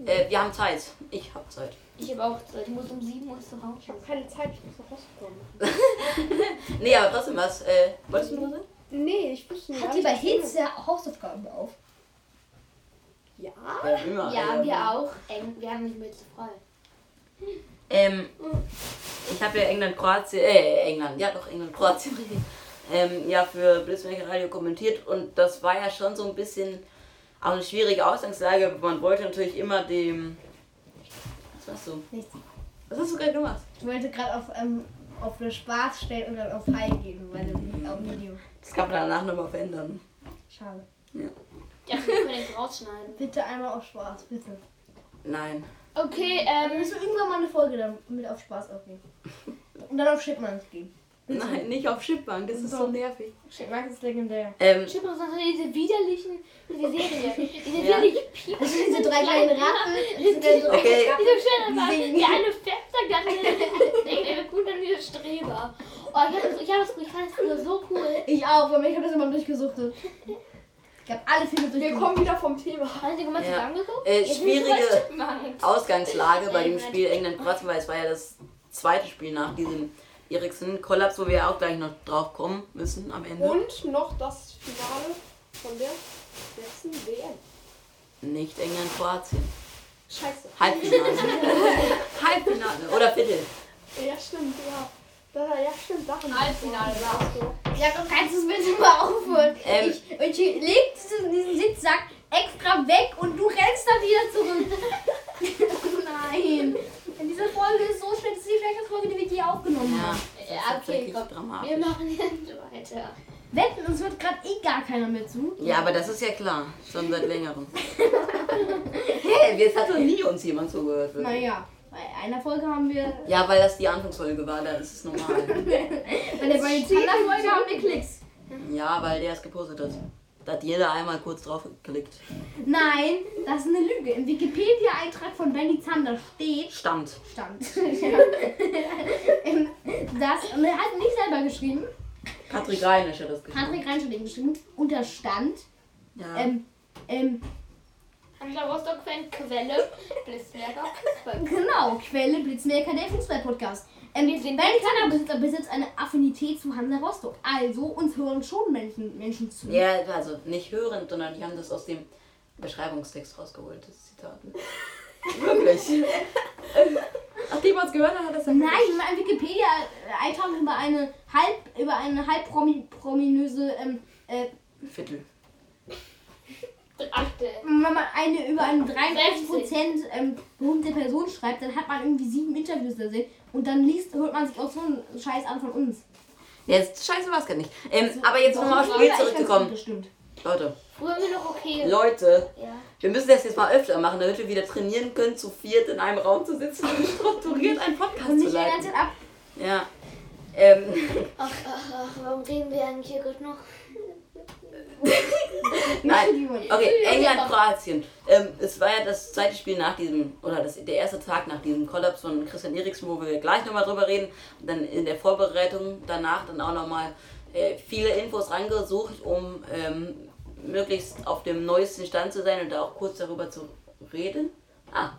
Äh, wir haben Zeit. Ich habe Zeit. Ich habe auch Zeit. Ich muss um 7 Uhr zu Hause. Ich habe keine Zeit, ich muss nach Hause kommen. Nee, aber trotzdem was. Äh, wolltest du noch was sagen? Nee, ich wusste nicht. Hat die bei Hitze Hausaufgaben auf? Ja. Ja, immer. Ja, wir auch. Eng, wir haben nicht mehr zu frei. Ähm, ich habe ja England, Kroatien, äh, England, ja doch, England, Kroatien. Ähm, ja, für Blitzmaker Radio kommentiert und das war ja schon so ein bisschen auch eine schwierige Ausgangslage. Man wollte natürlich immer dem. Was machst du? Nichts. Was hast du gerade gemacht? Ich wollte gerade auf, ähm, auf das Spaß stellen und dann auf High gehen, weil das nicht auf Video. Das kann man danach nochmal verändern. Schade. Ja, wir können jetzt rausschneiden. Bitte einmal auf Spaß, bitte. Nein. Okay, Wir ähm. müssen irgendwann mal eine Folge dann mit auf Spaß aufnehmen. Und dann auf Chipmunks gehen. Nein, nicht auf Chipbank, das ist so So. nervig. Chipmunks ist legendär. Ähm, Chipmunks sind diese widerlichen. Diese Serie. Diese Ja. widerlichen Piepen. Das sind diese drei kleinen Ratten. Dann so Okay. Diese sehen- der eine sagt, der andere gut an diese Streber. Oh, ich, hab das, ich, hab das, ich fand das früher so cool. Ich auch, weil ich habe das immer durchgesuchtet. Ich habe alle Filme Wir durchgesuchtet. kommen wieder vom Thema. Hast du die mal Ja. Äh, schwierige. Ausgangslage bei dem England. Spiel England-Kroatien, weil es war ja das zweite Spiel nach diesem Eriksen-Kollaps, wo wir auch gleich noch drauf kommen müssen am Ende. Und noch das Finale von der letzten WM. Nicht England-Kroatien. Scheiße. Halbfinale. Halbfinale oder Viertel. Ja, stimmt, ja. Ja, stimmt, daran. Halbfinale war Ja, komm, kannst du es bitte mal aufhören? Ähm. ich, ich leg diesen, diesen Sitzsack extra weg und du rennst dann wieder zurück. Nein. Diese Folge ist so schlecht, das ist die schlechteste Folge, die wir je aufgenommen Ja, haben. Ja, ist okay, komm. dramatisch. Wir machen jetzt weiter. Wetten, uns hört gerade eh gar keiner mehr zu. Ja, aber das ist ja klar. Schon seit längerem. hey, jetzt hat doch nie uns jemand zugehört. Naja, bei einer Folge haben wir. Ja, weil das die Anfangsfolge war, da ist es normal. Bei der Folge haben wir Klicks. ja, weil der es gepostet hat. Da hat jeder einmal kurz drauf geklickt. Nein, das ist eine Lüge. Im Wikipedia-Eintrag von Benny Zander steht. Stand. Stand. Ja. Ähm, das, und er hat nicht selber geschrieben. Patrick Reinisch hat das geschrieben. Patrick Reinsch hat ihn geschrieben. Und da stand. Ja. Ähm, ähm, Hansa Rostock-Fan, Quelle, Blitzmerker, Fußball. genau, Quelle Blitzmerker, der Fußball-Podcast. Ähm, Benny Zander besitzt, besitzt eine Affinität zu Hansa Rostock. Also, uns hören schon Menschen, Menschen zu. ja, also nicht hörend, sondern die haben das aus dem Beschreibungstext rausgeholt, das Zitat. Wirklich. Nachdem man es gehört hat, hat das dann Nein, über einen Wikipedia-Eintrag über eine halb, über eine halb promi, prominöse, ähm, äh, Viertel. Achte. wenn man eine über eine 33% ähm, berühmte Person schreibt, dann hat man irgendwie sieben Interviews da sehen und dann liest, hört man sich auch so einen Scheiß an von uns. Ja, jetzt scheiße war es gar nicht. Ähm, aber jetzt nochmal aufs Spiel zurückzukommen. Bestimmt. Leute, Früher wir noch okay. Leute, Ja. wir müssen das jetzt mal öfter machen, damit wir wieder trainieren können, zu viert in einem Raum zu sitzen und strukturiert einen Podcast Und zu nicht die ganze leiten. Zeit ab. Ja. Ähm, Ach, ach, ach, warum reden wir eigentlich hier gerade noch? nein. Okay, England, Kroatien. Ähm, es war ja das zweite Spiel nach diesem, oder das, der erste Tag nach diesem Kollaps von Christian Eriksen, wo wir gleich nochmal drüber reden. Und dann in der Vorbereitung danach dann auch nochmal äh, viele Infos rangesucht, um ähm, möglichst auf dem neuesten Stand zu sein und da auch kurz darüber zu reden. Ah,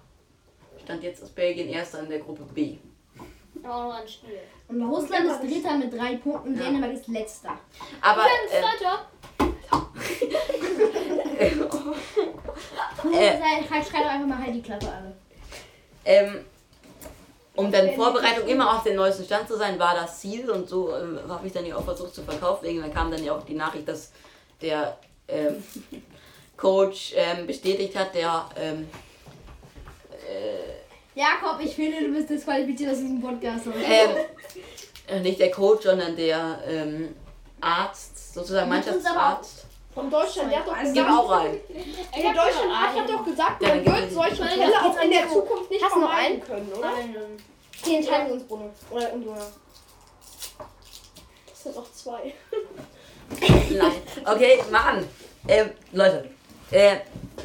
Stand jetzt ist Belgien erster in der Gruppe B. Auch noch ein Spiel. Und Russland ist Dritter mit drei Punkten, Ja. Dänemark ist Letzter. Aber Fünf, äh. Äh. Doch einfach mal halt die Klappe alle. ähm, um dann Vorbereitung immer auf den neuesten Stand zu sein, war das Ziel und so ähm, habe ich dann ja auch versucht zu verkaufen. Irgendwann kam dann ja auch die Nachricht, dass der ähm, Coach ähm, bestätigt hat, der ähm, Jakob, ich finde, du bist disqualifiziert aus diesem Podcast. ähm, äh, nicht der Coach, sondern der ähm, Arzt, sozusagen Mannschaftsarzt. Von Deutschland, der hat doch gesagt, auch rein. der Deutschland Arzt hat doch gesagt, man wird solche Nein, Fälle auch in der Zukunft nicht vermeiden einen? können, oder? Einen. Die entscheiden uns, Bruno. Oder und Jonas. Das sind noch zwei. Nein. Okay, mach an. Ähm, Leute. Äh,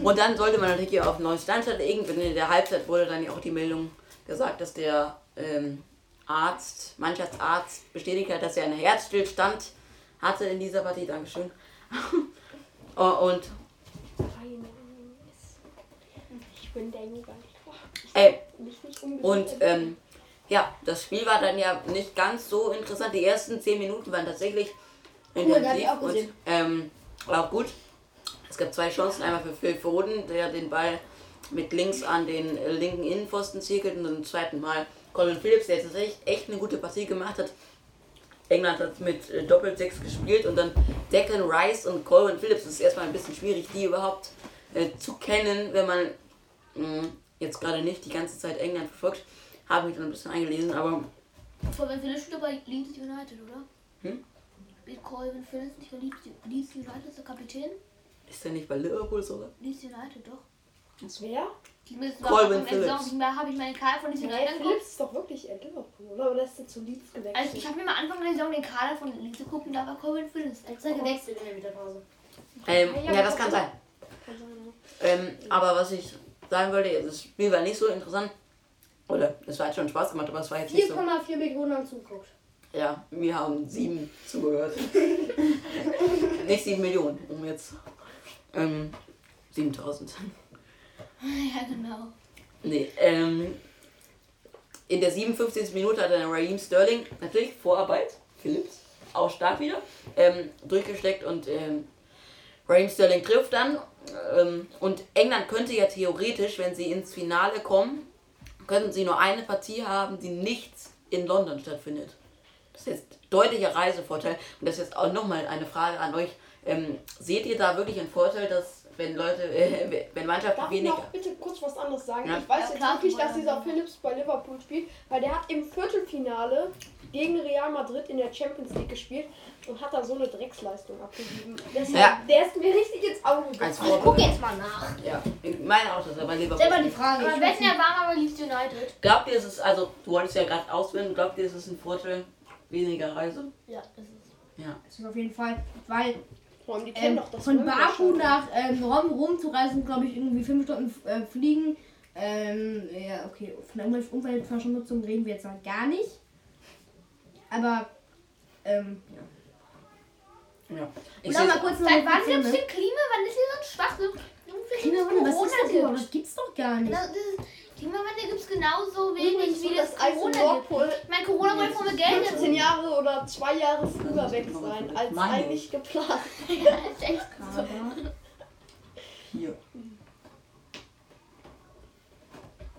und dann sollte man natürlich hier auf einen neuen Stand stellen. Irgendwann in der Halbzeit wurde dann ja auch die Meldung gesagt, dass der ähm, Arzt, Mannschaftsarzt bestätigt hat, dass er einen Herzstillstand hatte in dieser Partie. Dankeschön. Oh, und Ich bin der Jugendliche. äh, Und ähm, ja, das Spiel war dann ja nicht ganz so interessant. Die ersten zehn Minuten waren tatsächlich Cool, intensiv auch und ähm, war auch gut. Es gab zwei Chancen, einmal für Phil Foden, der den Ball mit links an den äh, linken Innenpfosten zirkelt und dann zum zweiten Mal Colin Phillips, der jetzt echt, echt eine gute Partie gemacht hat. England hat mit äh, Doppel-Sechs gespielt und dann Declan Rice und Colin Phillips. Das ist erstmal ein bisschen schwierig, die überhaupt äh, zu kennen, wenn man mh, jetzt gerade nicht die ganze Zeit England verfolgt. Habe mich dann ein bisschen eingelesen, aber Vor wenn Philipp spielt bei Leeds United, oder? Hm? Spielt Colvin Phillips nicht bei Leeds, Leeds United, ist der Kapitän? ist der nicht bei Liverpool sogar? Leeds United, doch. Wer? Die müssen Colvin doch Phillips. Da habe ich meine Kader von Leeds Nee, United angeguckt. Philips ist doch wirklich in Liverpool, oder? Oder ist der zu Leeds gewechselt? Also ich habe mir mal Anfang der Saison den Kader von Leeds geguckt und da war Colvin Phillips. Jetzt ist er gewechselt in der Mittagspause. Ähm, Ja, ja, das kann sein. Kann sein, Ähm, aber was ich sagen wollte, das Spiel war nicht so interessant. Oder es war halt schon Spaß gemacht, aber es war jetzt nicht so. 4,4 Millionen haben zugeguckt. Ja, wir haben sieben zugehört. nicht sieben Millionen, um jetzt. Ähm, 7000. Ja, genau. Nee, ähm, in der 57. Minute hat dann Raheem Sterling natürlich Vorarbeit, Phillips, auch stark wieder, ähm, durchgesteckt und ähm, Raheem Sterling trifft dann. Ähm, und England könnte ja theoretisch, wenn sie ins Finale kommen, könnten sie nur eine Partie haben, die nicht in London stattfindet. Das ist jetzt deutlicher Reisevorteil. Und das ist jetzt auch nochmal eine Frage an euch. Ähm, seht ihr da wirklich einen Vorteil, dass wenn Leute, äh, wenn Mannschaften Darf ich weniger. noch bitte kurz was anderes sagen? Ja. Ich weiß Ja, jetzt klar, wirklich, dass dieser. Phillips bei Liverpool spielt, weil der hat im Viertelfinale gegen Real Madrid in der Champions League gespielt und hat da so eine Drecksleistung abgegeben. Ja. Der ist mir richtig ins Auge Als gefallen. Ich guck Vorbild. jetzt mal nach. Ja, meine auch, dass er bei Liverpool. Selber die Frage. Aber Ich wetten, er war aber Leeds United. Glaubt ihr, es ist, also du wolltest ja gerade auswählen, glaubt ihr, es ist ein Vorteil weniger Reise? Ja, das ist Ja. Das ist auf jeden Fall, weil Allem, die kennen ähm, doch das von Baku nach ähm, Rom rumzureisen, glaube ich, irgendwie fünf Stunden äh, fliegen. Ähm, ja, okay, von der Umwelt- Umweltverschmutzung reden wir jetzt noch gar nicht. Aber, ähm, ja. ja. Ich mal kurz noch Seit wann gibt es den Klimawandel? Das ist so ein Schwachsinn. Klimawandel, was ist das gibt. überhaupt? Das gibt's doch gar nicht. Das ist, Klimawandel gibt es genauso wenig, Übrigens wie das das Eis Corona gibt. Nordpol Ich meine, Corona wurde von mir Geld 15 Jahre oder zwei Jahre früher weg sein, als Meine ich. eigentlich geplant. Ja, ist echt Aber, hier.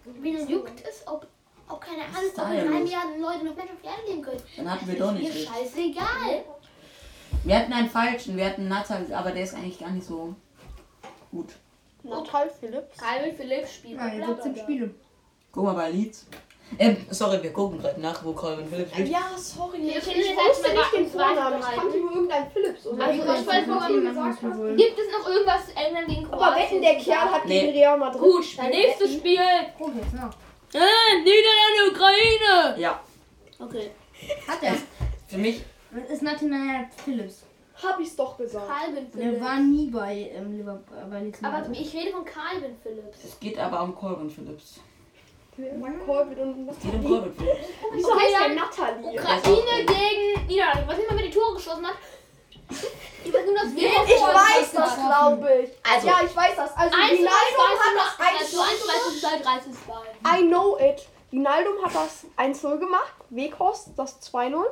Wen juckt es, ob, ob keine Ahnung, ob in einem. Jahr Leute noch Menschen auf der Erde leben können? Dann hatten wir doch Mir nicht recht. scheißegal. Wir hatten einen falschen, wir hatten Natal, aber der ist eigentlich gar nicht so gut. Natal Philips. Calvin Phillips spielt. nein, bla, bla, 17 bla. Spiele. Guck mal bei Leeds. Ähm, sorry, wir gucken gerade nach, wo Calvin Phillips spielt. Ja, sorry. Ich, ich jetzt wusste nicht den Vornamen. Ich kannte nur irgendeinen Philips. Oder Also, ich weiß, woran ihm wir gesagt hat. wohl. Gibt es noch irgendwas England gegen Kroatien? Aber wetten, der Kerl hat Nee. gegen Real Madrid Gut, gespielt. nächstes. Spiel. Oh, jetzt noch. Äh, Niederlande, Ukraine. Ja, Okay. Hat er. für mich, Das ist Nathaniel Phillips. Hab ich's doch gesagt. Calvin Der Phillips. war nie bei ähm, Liverpool, bei Leeds Aber ich rede von Calvin Phillips. es geht aber um Calvin Phillips. Corbett und geht um Phillips. Wieso heißt der Nathalie? Ukraine gegen Niederlande. Was nicht mal, wer die Tore geschossen hat? Ich weiß nur, dass wir Ich weiß das, glaube ich. Also- ja, ich weiß das. Also, 1 zu 1 Rinaldo hat das es 1 zu 1 war es 13 zu 2. I know it. Rinaldum hat das 1-0 gemacht. Weghorst das 2-0.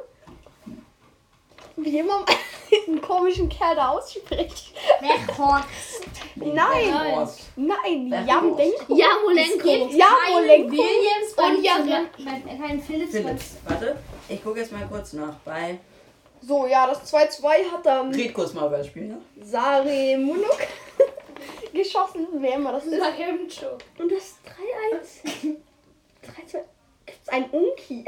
Wie immer einen komischen Kerl da ausspricht. Weghorst. Nein, Horst. nein, Wer Jamdenko. Jamolenko. Jamolenko. Williams bei Und Leeds ja, United- bei- kein Phillips. Phillips. Warte, ich gucke jetzt mal kurz nach. Bei. So, ja, das 2-2 hat dann Red kurz mal über das Spiel, ne? Sare Munuk geschossen, wer immer das ist. Und das 3-1. 3-2. Gibt's ein Unki?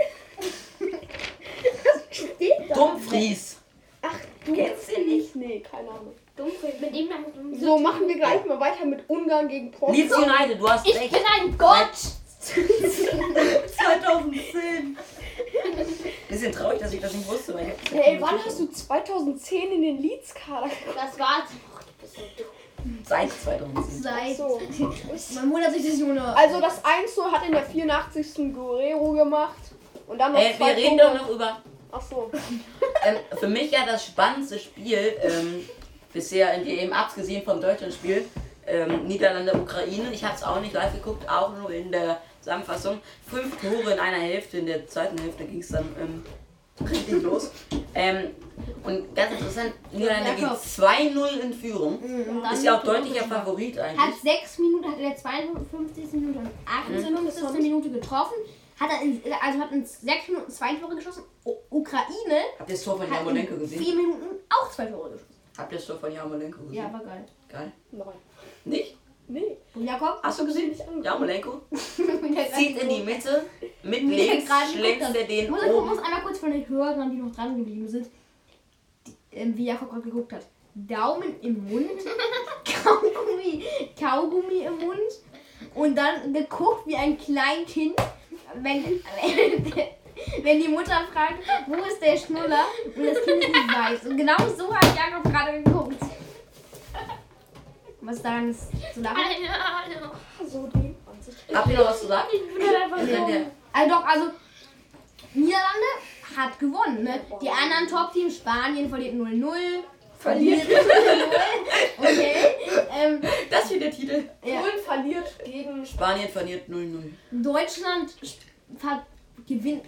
Was steht da? Dumfries. Ach, du Kennst du ihn nicht? Nee, keine Ahnung. Mit ihm haben wir So, machen wir gleich mal weiter mit Ungarn gegen Leeds Portugal. United, du hast Ich recht. bin ein Gott. 2010. Bisschen traurig, dass ich das nicht wusste. Weil ich Hey, wann hast du 2010 in den Leeds-Kader gekommen? Das war's. Oh, du bist so dumm. Seit 2010. Seit. So. Man wundert sich das nur noch. Also das 1-0 hat in der 84. Guerrero gemacht. Und dann noch Äh, wir reden Tore. doch noch über. Ach so. Ähm, für mich ja das spannendste Spiel ähm, bisher in eben abgesehen vom Deutschlandspiel. Ähm, Niederlande, Ukraine. Ich habe es auch nicht live geguckt, auch nur in der Zusammenfassung. Fünf Tore in einer Hälfte. In der zweiten Hälfte ging es dann ähm, richtig los. Ähm, und ganz interessant, Niederlande geht 2-0 in Führung. Ist ja auch deutlicher Favorit Hat eigentlich. sechs Minuten, hat in der 52. Minute und 58. Minute getroffen. Hat er in, also hat in sechs Minuten zwei Tore geschossen. U Ukraine Habt ihr das Tor von Jarmolenko in gesehen? vier Minuten auch zwei Tore geschossen. Habt ihr das Tor von Jarmolenko gesehen? Ja, war geil. Geil. Nein. Nicht? Nee. Und Jakob? Hast du gesehen? Jarmolenko Zieht in die Mitte, mit links gerade schlägt er den muss, ich oben. muss einmal kurz von den Hörern, die noch dran geblieben sind, die, ähm, wie Jakob gerade geguckt hat. Daumen im Mund, Kaugummi, Kaugummi im Mund und dann geguckt wie ein Kleinkind, wenn, wenn die Mutter fragt, wo ist der Schnuller und das Kind es nicht weiß. Und genau so hat Jakob gerade geguckt. Was daran ist zu lachen? So die 20. Habt ihr noch was zu sagen? Ich bin halt einfach Wenn so. Also doch, also Niederlande hat gewonnen. Ne? Die anderen Top-Teams, Spanien verliert 0-0. Verliert 0-0. Okay. Ähm, Das hier der Titel. ja. Polen verliert gegen Spanien verliert 0-0. Deutschland ver gewinnt,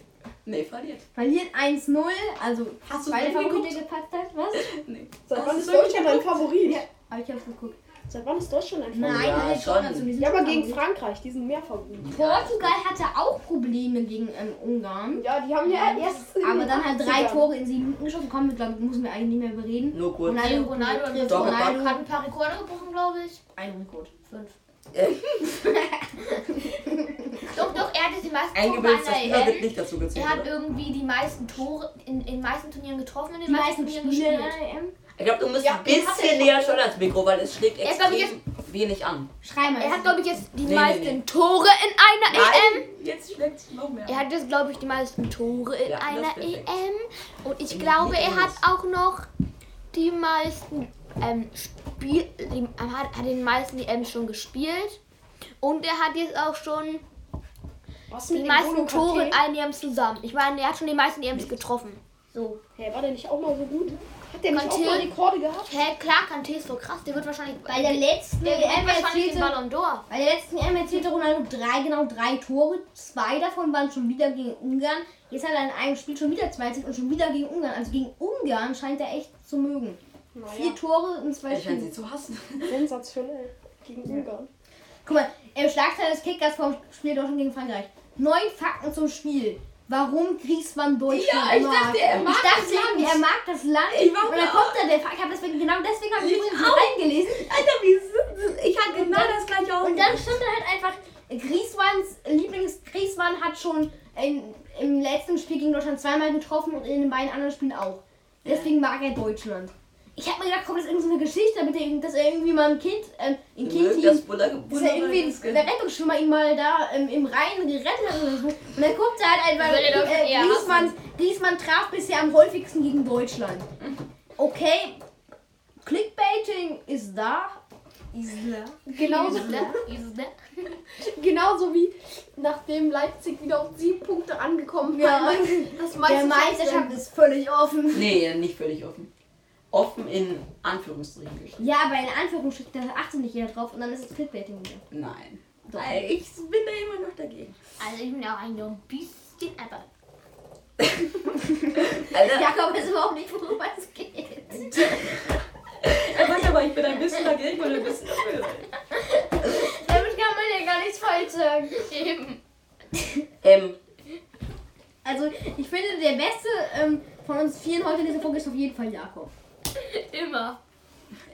Nee, verliert. verliert 1-0. Also Hast du zwei den Favorite geguckt? gepackt hat. Was? Nee. Seit wann ist wirklich Deutschland ein Favorit? Ja, aber ich hab's geguckt. Seit wann ist Deutschland ein Nein, Ja, das ist schon. Also, Ja, aber gegen. Frankreich, die sind mehr verbunden. Portugal hatte auch Probleme gegen ähm, Ungarn. Ja, die haben ja erst. in Aber dann halt drei 80ern. Tore in sieben Minuten geschossen. Komm, ich glaube, müssen wir eigentlich nicht mehr überreden. Nur kurz. Ronaldo, Ronaldo Doppelpack. Ronaldo. Hat ein paar Rekorde gebrochen, glaube ich. Ein Rekord. Fünf. Doch, doch, er hatte die meisten Tore Spieler einer wird nicht dazu gezählt. Er hat oder? irgendwie die meisten Tore in in den meisten Turnieren getroffen, in den Die meisten Turnieren Spiele in gespielt. EM. Ich glaube, du musst Ja, ein bisschen er näher schon ans Mikro, weil es schlägt Er extrem wenig an. Schrei mal. Er hat, glaube ich, jetzt die Nee, nee, meisten nee. Tore in einer EM. jetzt schlägt es noch mehr Er hat jetzt, glaube ich, die meisten Tore in Ja, einer. EM. Und ich In glaube, er hat auch noch die meisten ähm, Spiel, die, er hat, hat den meisten EMs schon gespielt. Und er hat jetzt auch schon Was die meisten Tore in allen EMs zusammen. Ich meine, er hat schon die meisten EMs getroffen. So. Hä, war der nicht auch mal so gut? Hat der nicht auch Kanté? mal Rekorde gehabt? Hä, klar, Kanté ist so krass. Der wird wahrscheinlich Bei der letzten der wahrscheinlich den erzielte, Ballon d'Or. bei der letzten EM erzielte Ronaldo drei, genau drei Tore. Zwei davon waren schon wieder gegen Ungarn. Jetzt hat er in einem Spiel schon wieder zwei erzielt und schon wieder gegen Ungarn. Also gegen Ungarn scheint er echt zu mögen. Vier Naja, Tore in zwei Ich scheine sie Spielen. zu hassen. sensationell. Gegen Ungarn. Guck mal, im Schlagzeil des Kickers vom Spiel Deutschland gegen Frankreich. Neun Fakten zum Spiel. Warum Griezmann Deutschland Ja, ich mag. dachte, er mag ich dachte, das Land. er mag das Land. Ich und dann kommt da der. Ich habe deswegen, genau deswegen habe ich übrigens auch. reingelesen. Alter, wie sind Ich hatte genau das gleiche auch. Und dann stimmt da halt einfach, Griezmanns Lieblings Griezmann hat schon in, im letzten Spiel gegen Deutschland zweimal getroffen und in den beiden anderen Spielen auch. Deswegen mag er Deutschland. Ich habe mir gedacht, kommt das irgendeine so eine Geschichte, damit er, dass er irgendwie mal ein Kind, ähm, ein Kind das ihm, Buller dass er irgendwie der Rettungsschwimmer ihn mal da ähm, im Rhein gerettet hat oder so. Und dann guckt er halt einfach, äh, eher Griezmann, Griezmann traf bisher am häufigsten gegen Deutschland. Okay, Clickbaiting ist da. Ist da. Genauso, genauso wie nachdem Leipzig wieder auf sieben Punkte angekommen Ja. war. Das Der meiste Meisterschaft ist völlig offen. Nee, nicht völlig offen. Offen in Anführungsstrichen geschrieben. Ja, aber in Anführungsstrichen, da achtet nicht jeder drauf und dann ist es Clickbaiting wieder. Nein. Nein, ich bin da immer noch dagegen. Also ich bin auch ein ein bisschen, aber Alter, Jakob weiß überhaupt nicht, worüber es geht. er sagt aber, ich bin ein bisschen dagegen und ein bisschen dafür. Damit kann man ja gar nichts falsch sagen. eben. Ähm, Also, ich finde, der Beste ähm, von uns vieren heute in dieser Folge ist auf jeden Fall Jakob. Immer.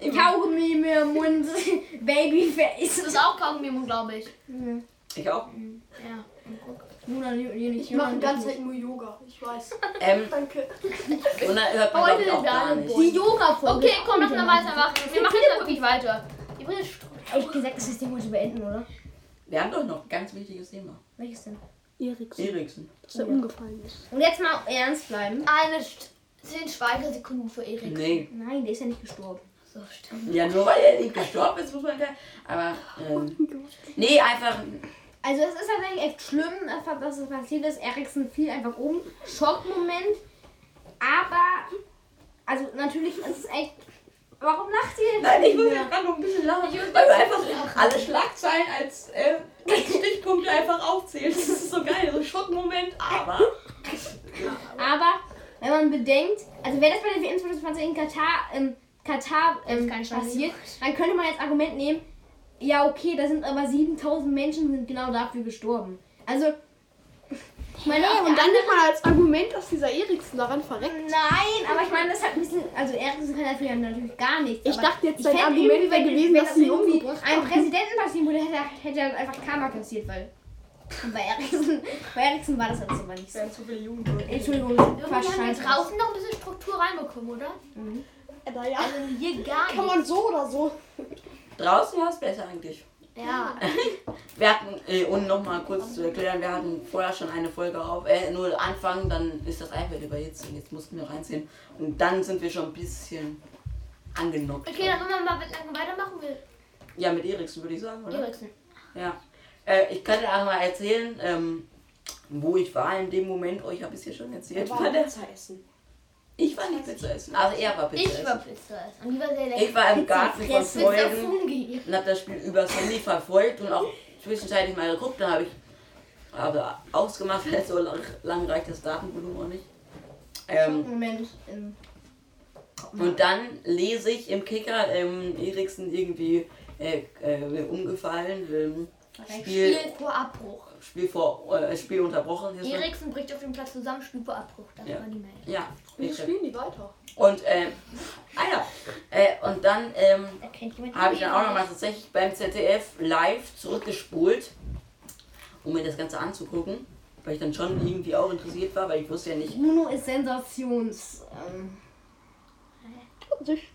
Kaugummi mir im Mund, Babyface. Das ist auch Kaugummi, glaube ich. ich auch. Ja. Luna. Ich mache die ganze Zeit nur Yoga. Ich weiß. Ähm, Danke. und da hört man, ich, auch gar nicht. Die Yoga-Folge. Okay, komm, lass mal weitermachen. Wir machen jetzt wirklich weiter. Die Brille Ehrlich gesagt, das System heute beenden, oder? Wir haben doch noch ein ganz wichtiges Thema. Welches denn? Eriksen, Eriksen. dass er umgefallen ist. Und jetzt mal ernst bleiben. Eine St- zehn Schweigesekunden für Erik. Nee. Nein, der ist ja nicht gestorben. So, stimmt. Ja, nur weil er nicht gestorben ist, muss man gar. Aber, ähm, nee, einfach. Also es ist tatsächlich echt schlimm, einfach, dass es passiert ist. Eriksen fiel einfach um. Schockmoment. Aber, also natürlich ist es echt... Warum lacht ihr jetzt Nein, ich muss jetzt gerade noch ein bisschen lachen. Weil wir einfach alle Schlagzeilen als, äh, als Stichpunkte einfach aufzählen. Das ist so geil, so ein Schockmoment, aber. Aber wenn man bedenkt, also wäre das bei der WM 2020 in Katar, ähm, Katar ähm, passiert, dann könnte man jetzt Argument nehmen, ja okay, da sind aber 7000 Menschen sind genau dafür gestorben. Also, ich meine, auf Und dann nimmt man als Argument, dass dieser Eriksen daran verreckt. Nein, aber ich meine, das hat ein bisschen. Also, Eriksen kann dafür ja natürlich gar nichts. Ich dachte jetzt, fänd Argument wäre gewesen, dass sie ihn irgendwie umgebracht einem haben. Präsidenten passieren würde, hätte, hätte er einfach Karma kassiert, weil. Bei Eriksen, bei Eriksen war das alles aber nicht so. zu viele Jugendliche. Entschuldigung, Irgendwie Quatsch, haben wir scheiße. draußen noch ein bisschen Struktur reinbekommen, oder? Naja, Also hier gar kann nicht. man so oder so. Draußen war es besser eigentlich. Ja. Wir hatten, äh, um nochmal kurz zu erklären, wir hatten vorher schon eine Folge auf, äh, nur anfangen, dann ist das iPad überhitzt und jetzt mussten wir reinziehen. Und dann sind wir schon ein bisschen angenockt. Okay, dann können wir mal mit langsam weitermachen. Wir Ja, mit Eriksen würde ich sagen, oder? Eriksen. Ja. Äh, ich kann dir auch mal erzählen, ähm, wo ich war in dem Moment. Oh, ich habe es hier schon erzählt. War der, Pizza essen. ich war nicht Pizza essen. Also er war Pizza Ich war essen. Pizza essen. Und die war sehr lecker. Ich war im Garten von. Freunden und habe das Spiel übers Handy verfolgt und auch zwischenzeitlich mal geguckt. Dann habe ich aber ausgemacht, weil so lang, reicht das Datenvolumen auch nicht. Ähm, Moment. und dann lese ich im Kicker ähm, Eriksen irgendwie äh, äh, umgefallen. Ähm, Spiel Spiel, vor Abbruch. Spiel, vor, äh, Spiel unterbrochen. so. Eriksen bricht auf dem Platz zusammen, Spiel vor Abbruch. Das Ja. war die Mail. Ja, richtig. spielen die weiter? Und, ähm, Alter, äh, und dann ähm, Da habe ich dann auch nochmal tatsächlich beim ZDF live zurückgespult, um mir das Ganze anzugucken. Weil ich dann schon irgendwie auch interessiert war, weil ich wusste ja nicht. Bruno ist Sensations. Ähm, Nee, ich,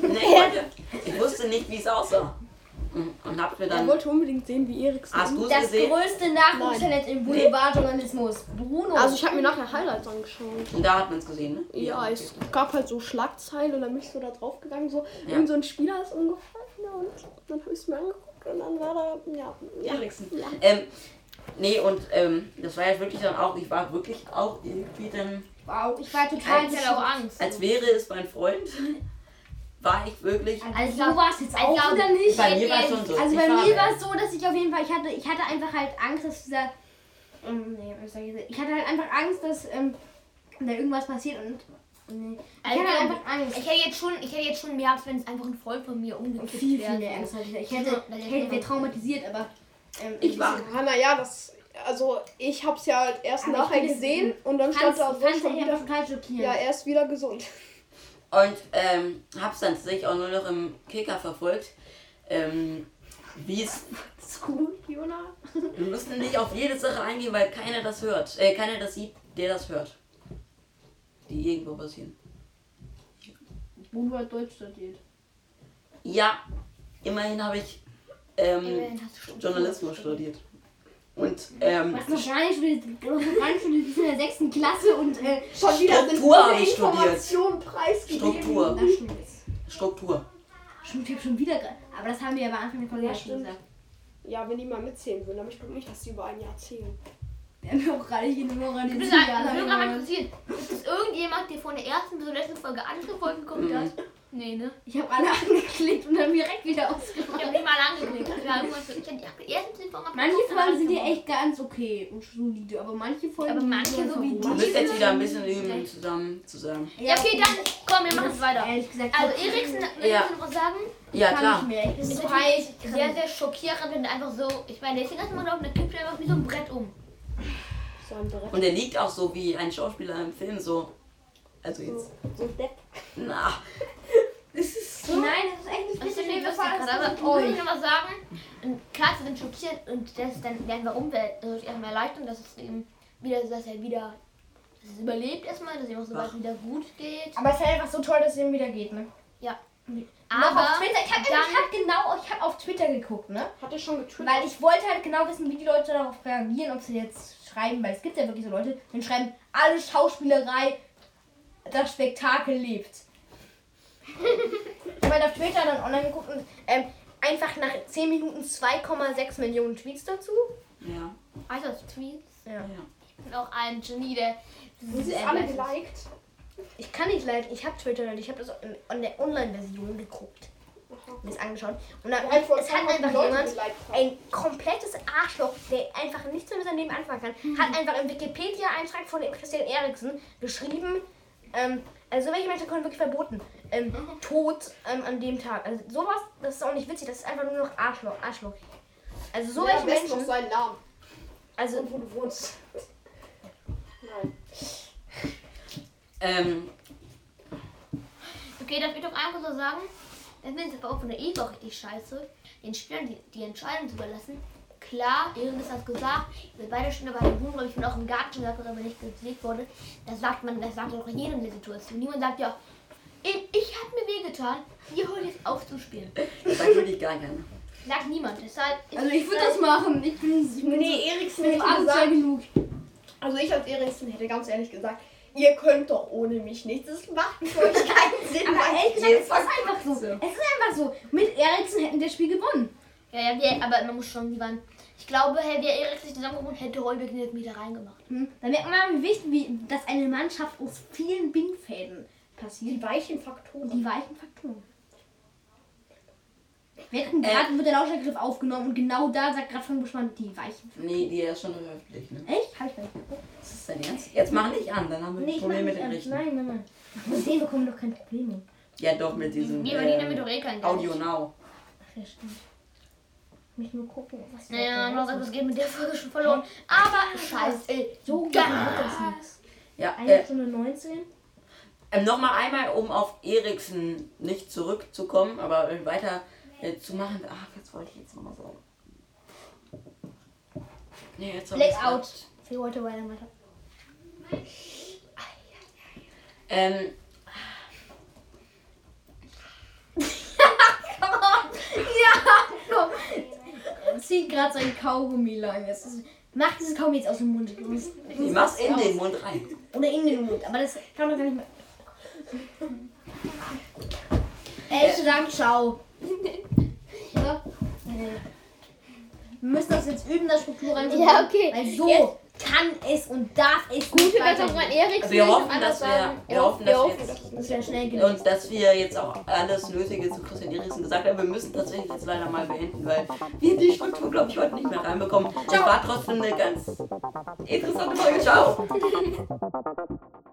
wollte, ich wusste nicht, wie es aussah. Und und hab mir dann. wollte unbedingt sehen, wie Eriksen. Hast du es das gesehen? größte Nachwuchstalent im Boulevardjournalismus. Bruno. Also ich habe mir nachher Highlights angeschaut. Und da hat man es gesehen, ne? Ja, es gab halt so Schlagzeilen und dann bin ich so da drauf gegangen, so Ja. irgend so ein Spieler ist umgefallen ja, und dann habe ich es mir angeguckt und dann war da, ja, ja. Eriksen. Ja. Ähm, nee, und ähm, das war ja wirklich dann auch, ich war wirklich auch irgendwie dann, wow, ich war total Ich hatte auch Angst. als wäre es mein Freund, war ich wirklich. Also so war es jetzt auch glaub, wieder nicht. Bei mir war es schon so. Also bei mir war- war es so, dass ich auf jeden Fall, ich hatte, ich hatte einfach halt Angst, dass dieser, ähm, nee, ich hatte halt einfach Angst, dass ähm, da irgendwas passiert und nee. ich Also, hatte einfach Angst. Ich hätte jetzt schon, ich hätte jetzt schon mehr Angst, wenn es einfach ein Freund von mir umgekippt viel, wäre. viel mehr Angst hatte ich. Ich hätte, ich hätte wäre traumatisiert, aber ähm, Ich war. Ja, naja, das, also ich habe es ja halt erst Aber nachher gesehen und dann stand da so Hans schon ich wieder, ja, er ist wieder gesund. Und ähm, hab's dann tatsächlich auch nur noch im Kicker verfolgt. Ähm, wie es. Cool, Fiona. Wir müssen nicht auf jede Sache eingehen, weil keiner das hört. Äh, keiner das sieht, der das hört. Die irgendwo passieren. Bruno hat Deutsch studiert. Ja, immerhin habe ich ähm, Immerhin Journalismus studiert. Und ähm, Was noch gar nicht studiert, noch gar nicht studiert, bist in der sechsten Klasse und äh, Schon wieder sind Struktur ich studiert. Informationen preisgegeben. Struktur. das stimmt. Struktur. Stimmt, ich hab schon wieder. Aber das haben wir ja am Anfang der Folge Ja, schon stimmt. gesagt. Ja, wenn die mal mitzählen würden, aber ich glaube nicht, dass die über ein Jahr zählen. Wir haben ja auch gerade jede Woche Ich den bin gerade interessiert. Ist das irgendjemand, der von der ersten bis zur letzten Folge andere Folgen geguckt Mhm. hat? Nee, ne? Ich habe alle angeklickt und dann direkt wieder Ich ausgemacht. habe nicht mal angeklickt. Ich habe ich die ersten Folgen Manche Folgen sind ja echt ganz okay und solide, aber manche Folgen. Aber manche so so wie verboten. Du die- müsst jetzt wieder ein bisschen üben, zusammen zu sagen. Ja, okay, dann komm, wir machen es weiter. Ehrlich gesagt, Also Eriksen, Ja. willst du noch was sagen? Ja, ich klar. mehr. Ich bin Ist so heiß. sehr, sehr schockierend, wenn der einfach so, ich meine, der ist den ganzen Mal auf der Kippe einfach wie so ein Brett um. So ein Brett. Und er liegt auch so wie ein Schauspieler im Film, so. Also So, jetzt. so Depp. Na, Nein, das ist echt nicht aber ich muss noch was sagen. Und Klar, sie sind schockiert und das ist dann lernen warum, weil also ich erstmal Erleichterung, dass es eben wieder, dass er wieder, dass es überlebt erstmal, dass es ihm auch so weit wieder gut geht. Aber es ist halt einfach so toll, dass es ihm wieder geht, ne? Ja. Aber auf Twitter, ich habe hab genau, ich habe auf Twitter geguckt, ne? Hat er schon getwittert? Weil ich wollte halt genau wissen, wie die Leute darauf reagieren, ob sie jetzt schreiben, weil es gibt ja wirklich so Leute, die schreiben, alle Schauspielerei, das Spektakel lebt. ich habe halt auf Twitter dann online geguckt und ähm, einfach nach 10 Minuten 2,6 Millionen Tweets dazu. ja. Also das Tweets. Ja. ja. Ich bin auch ein Genie, der. Sie ist alle geliked. Ich kann nicht leiden, ich habe Twitter nicht, ich habe das in, in der Online-Version geguckt. Mir das angeschaut. Und dann, Halt vor es hat einfach jemand, ein komplettes Arschloch, der einfach nichts mehr mit seinem Leben anfangen kann, hat einfach im Wikipedia-Eintrag von dem Christian Eriksen geschrieben, ähm, also welche Menschen können wirklich verboten, ähm, Tod ähm, an dem Tag. Also sowas, das ist auch nicht witzig, das ist einfach nur noch Arschloch, Arschloch. Also so Ja, besten noch Menschen, seinen Namen. also Und wo du wohnst. Nein. Ähm, Okay, darf ich doch einfach so sagen? Das finde ich aber auch von der Ego richtig scheiße, den Spielern die, die Entscheidung zu überlassen. Klar, Iris hat gesagt, wir beide stehen bei den Hunden, aber ich bin auch im Garten schon gesagt, aber nicht gelegt wurde. Das sagt man, das sagt doch jedem in der Situation. Niemand sagt ja, ich, ich habe mir wehgetan, ihr hört jetzt auf zu spielen. das sagt wirklich gar keiner. Sagt niemand. Deshalb ist also ich würde das machen. Ich bin, ich bin Nee, Eriksen so hätte gesagt, genug. also ich als Eriksen hätte ganz ehrlich gesagt, ihr könnt doch ohne mich nichts. Das macht für euch keinen Sinn. Aber ehrlich gesagt, es ist einfach so. Es ist einfach so. Mit Eriksen hätten wir das Spiel gewonnen. Ja, ja, wir, aber man muss schon, die waren. Ich glaube, hätte Erik sich zusammengewohnt, hätte Holbeck den Elfmeter reingemacht. Hm? Da merkt man wie wichtig, wie, dass eine Mannschaft aus vielen Bindfäden passiert. Die weichen Faktoren. Die weichen Faktoren. Wir hatten gerade wird der Lauschergriff aufgenommen und genau da sagt gerade von Buschmann die weichen Faktoren. Nee, die ist schon veröffentlicht, ne? Echt? Hab ich nicht. Ist das dein Ernst? Jetzt mach nicht an, dann haben wir Nee, ein ich mach Problem mit an. Rechten. Nein, nein, nein. Mit denen bekommen wir doch keine Probleme. Ja, doch, mit diesem Wir verdienen kein Geld. Audio Now. das stimmt. Ich muss nur gucken, was Naja, noch sagt, das geht mit der Folge schon verloren. Aber scheiße, ey, So gut wird das nichts. Ja, Eine äh, Stunde 19. ähm, nochmal einmal, um auf Eriksen nicht zurückzukommen, aber weiter äh, zu machen. Ach, jetzt wollte ich jetzt nochmal sagen. Nee, jetzt Blackout. Für heute weiter weiter. Ähm, Er zieht gerade sein Kaugummi lang. Es ist, mach dieses Kaugummi jetzt aus dem Mund. ich mach's in den Mund rein. Oder in den Mund. Aber das kann doch gar nicht mehr. Ehrlich gesagt, ciao. Ja. Wir müssen das jetzt üben, das Struktur rein. Ja, okay. Weil so Jetzt- kann es und darf es Gute nicht Besserung an. Erik. Wir hoffen, dass wir, wir hoffen, dass wir jetzt Das schnell genug. und dass wir jetzt auch alles Nötige zu Christian Eriksen gesagt haben. Wir müssen tatsächlich jetzt leider mal beenden, weil wir die Struktur, glaube ich, heute nicht mehr reinbekommen. Es war trotzdem eine ganz interessante Folge. Ciao!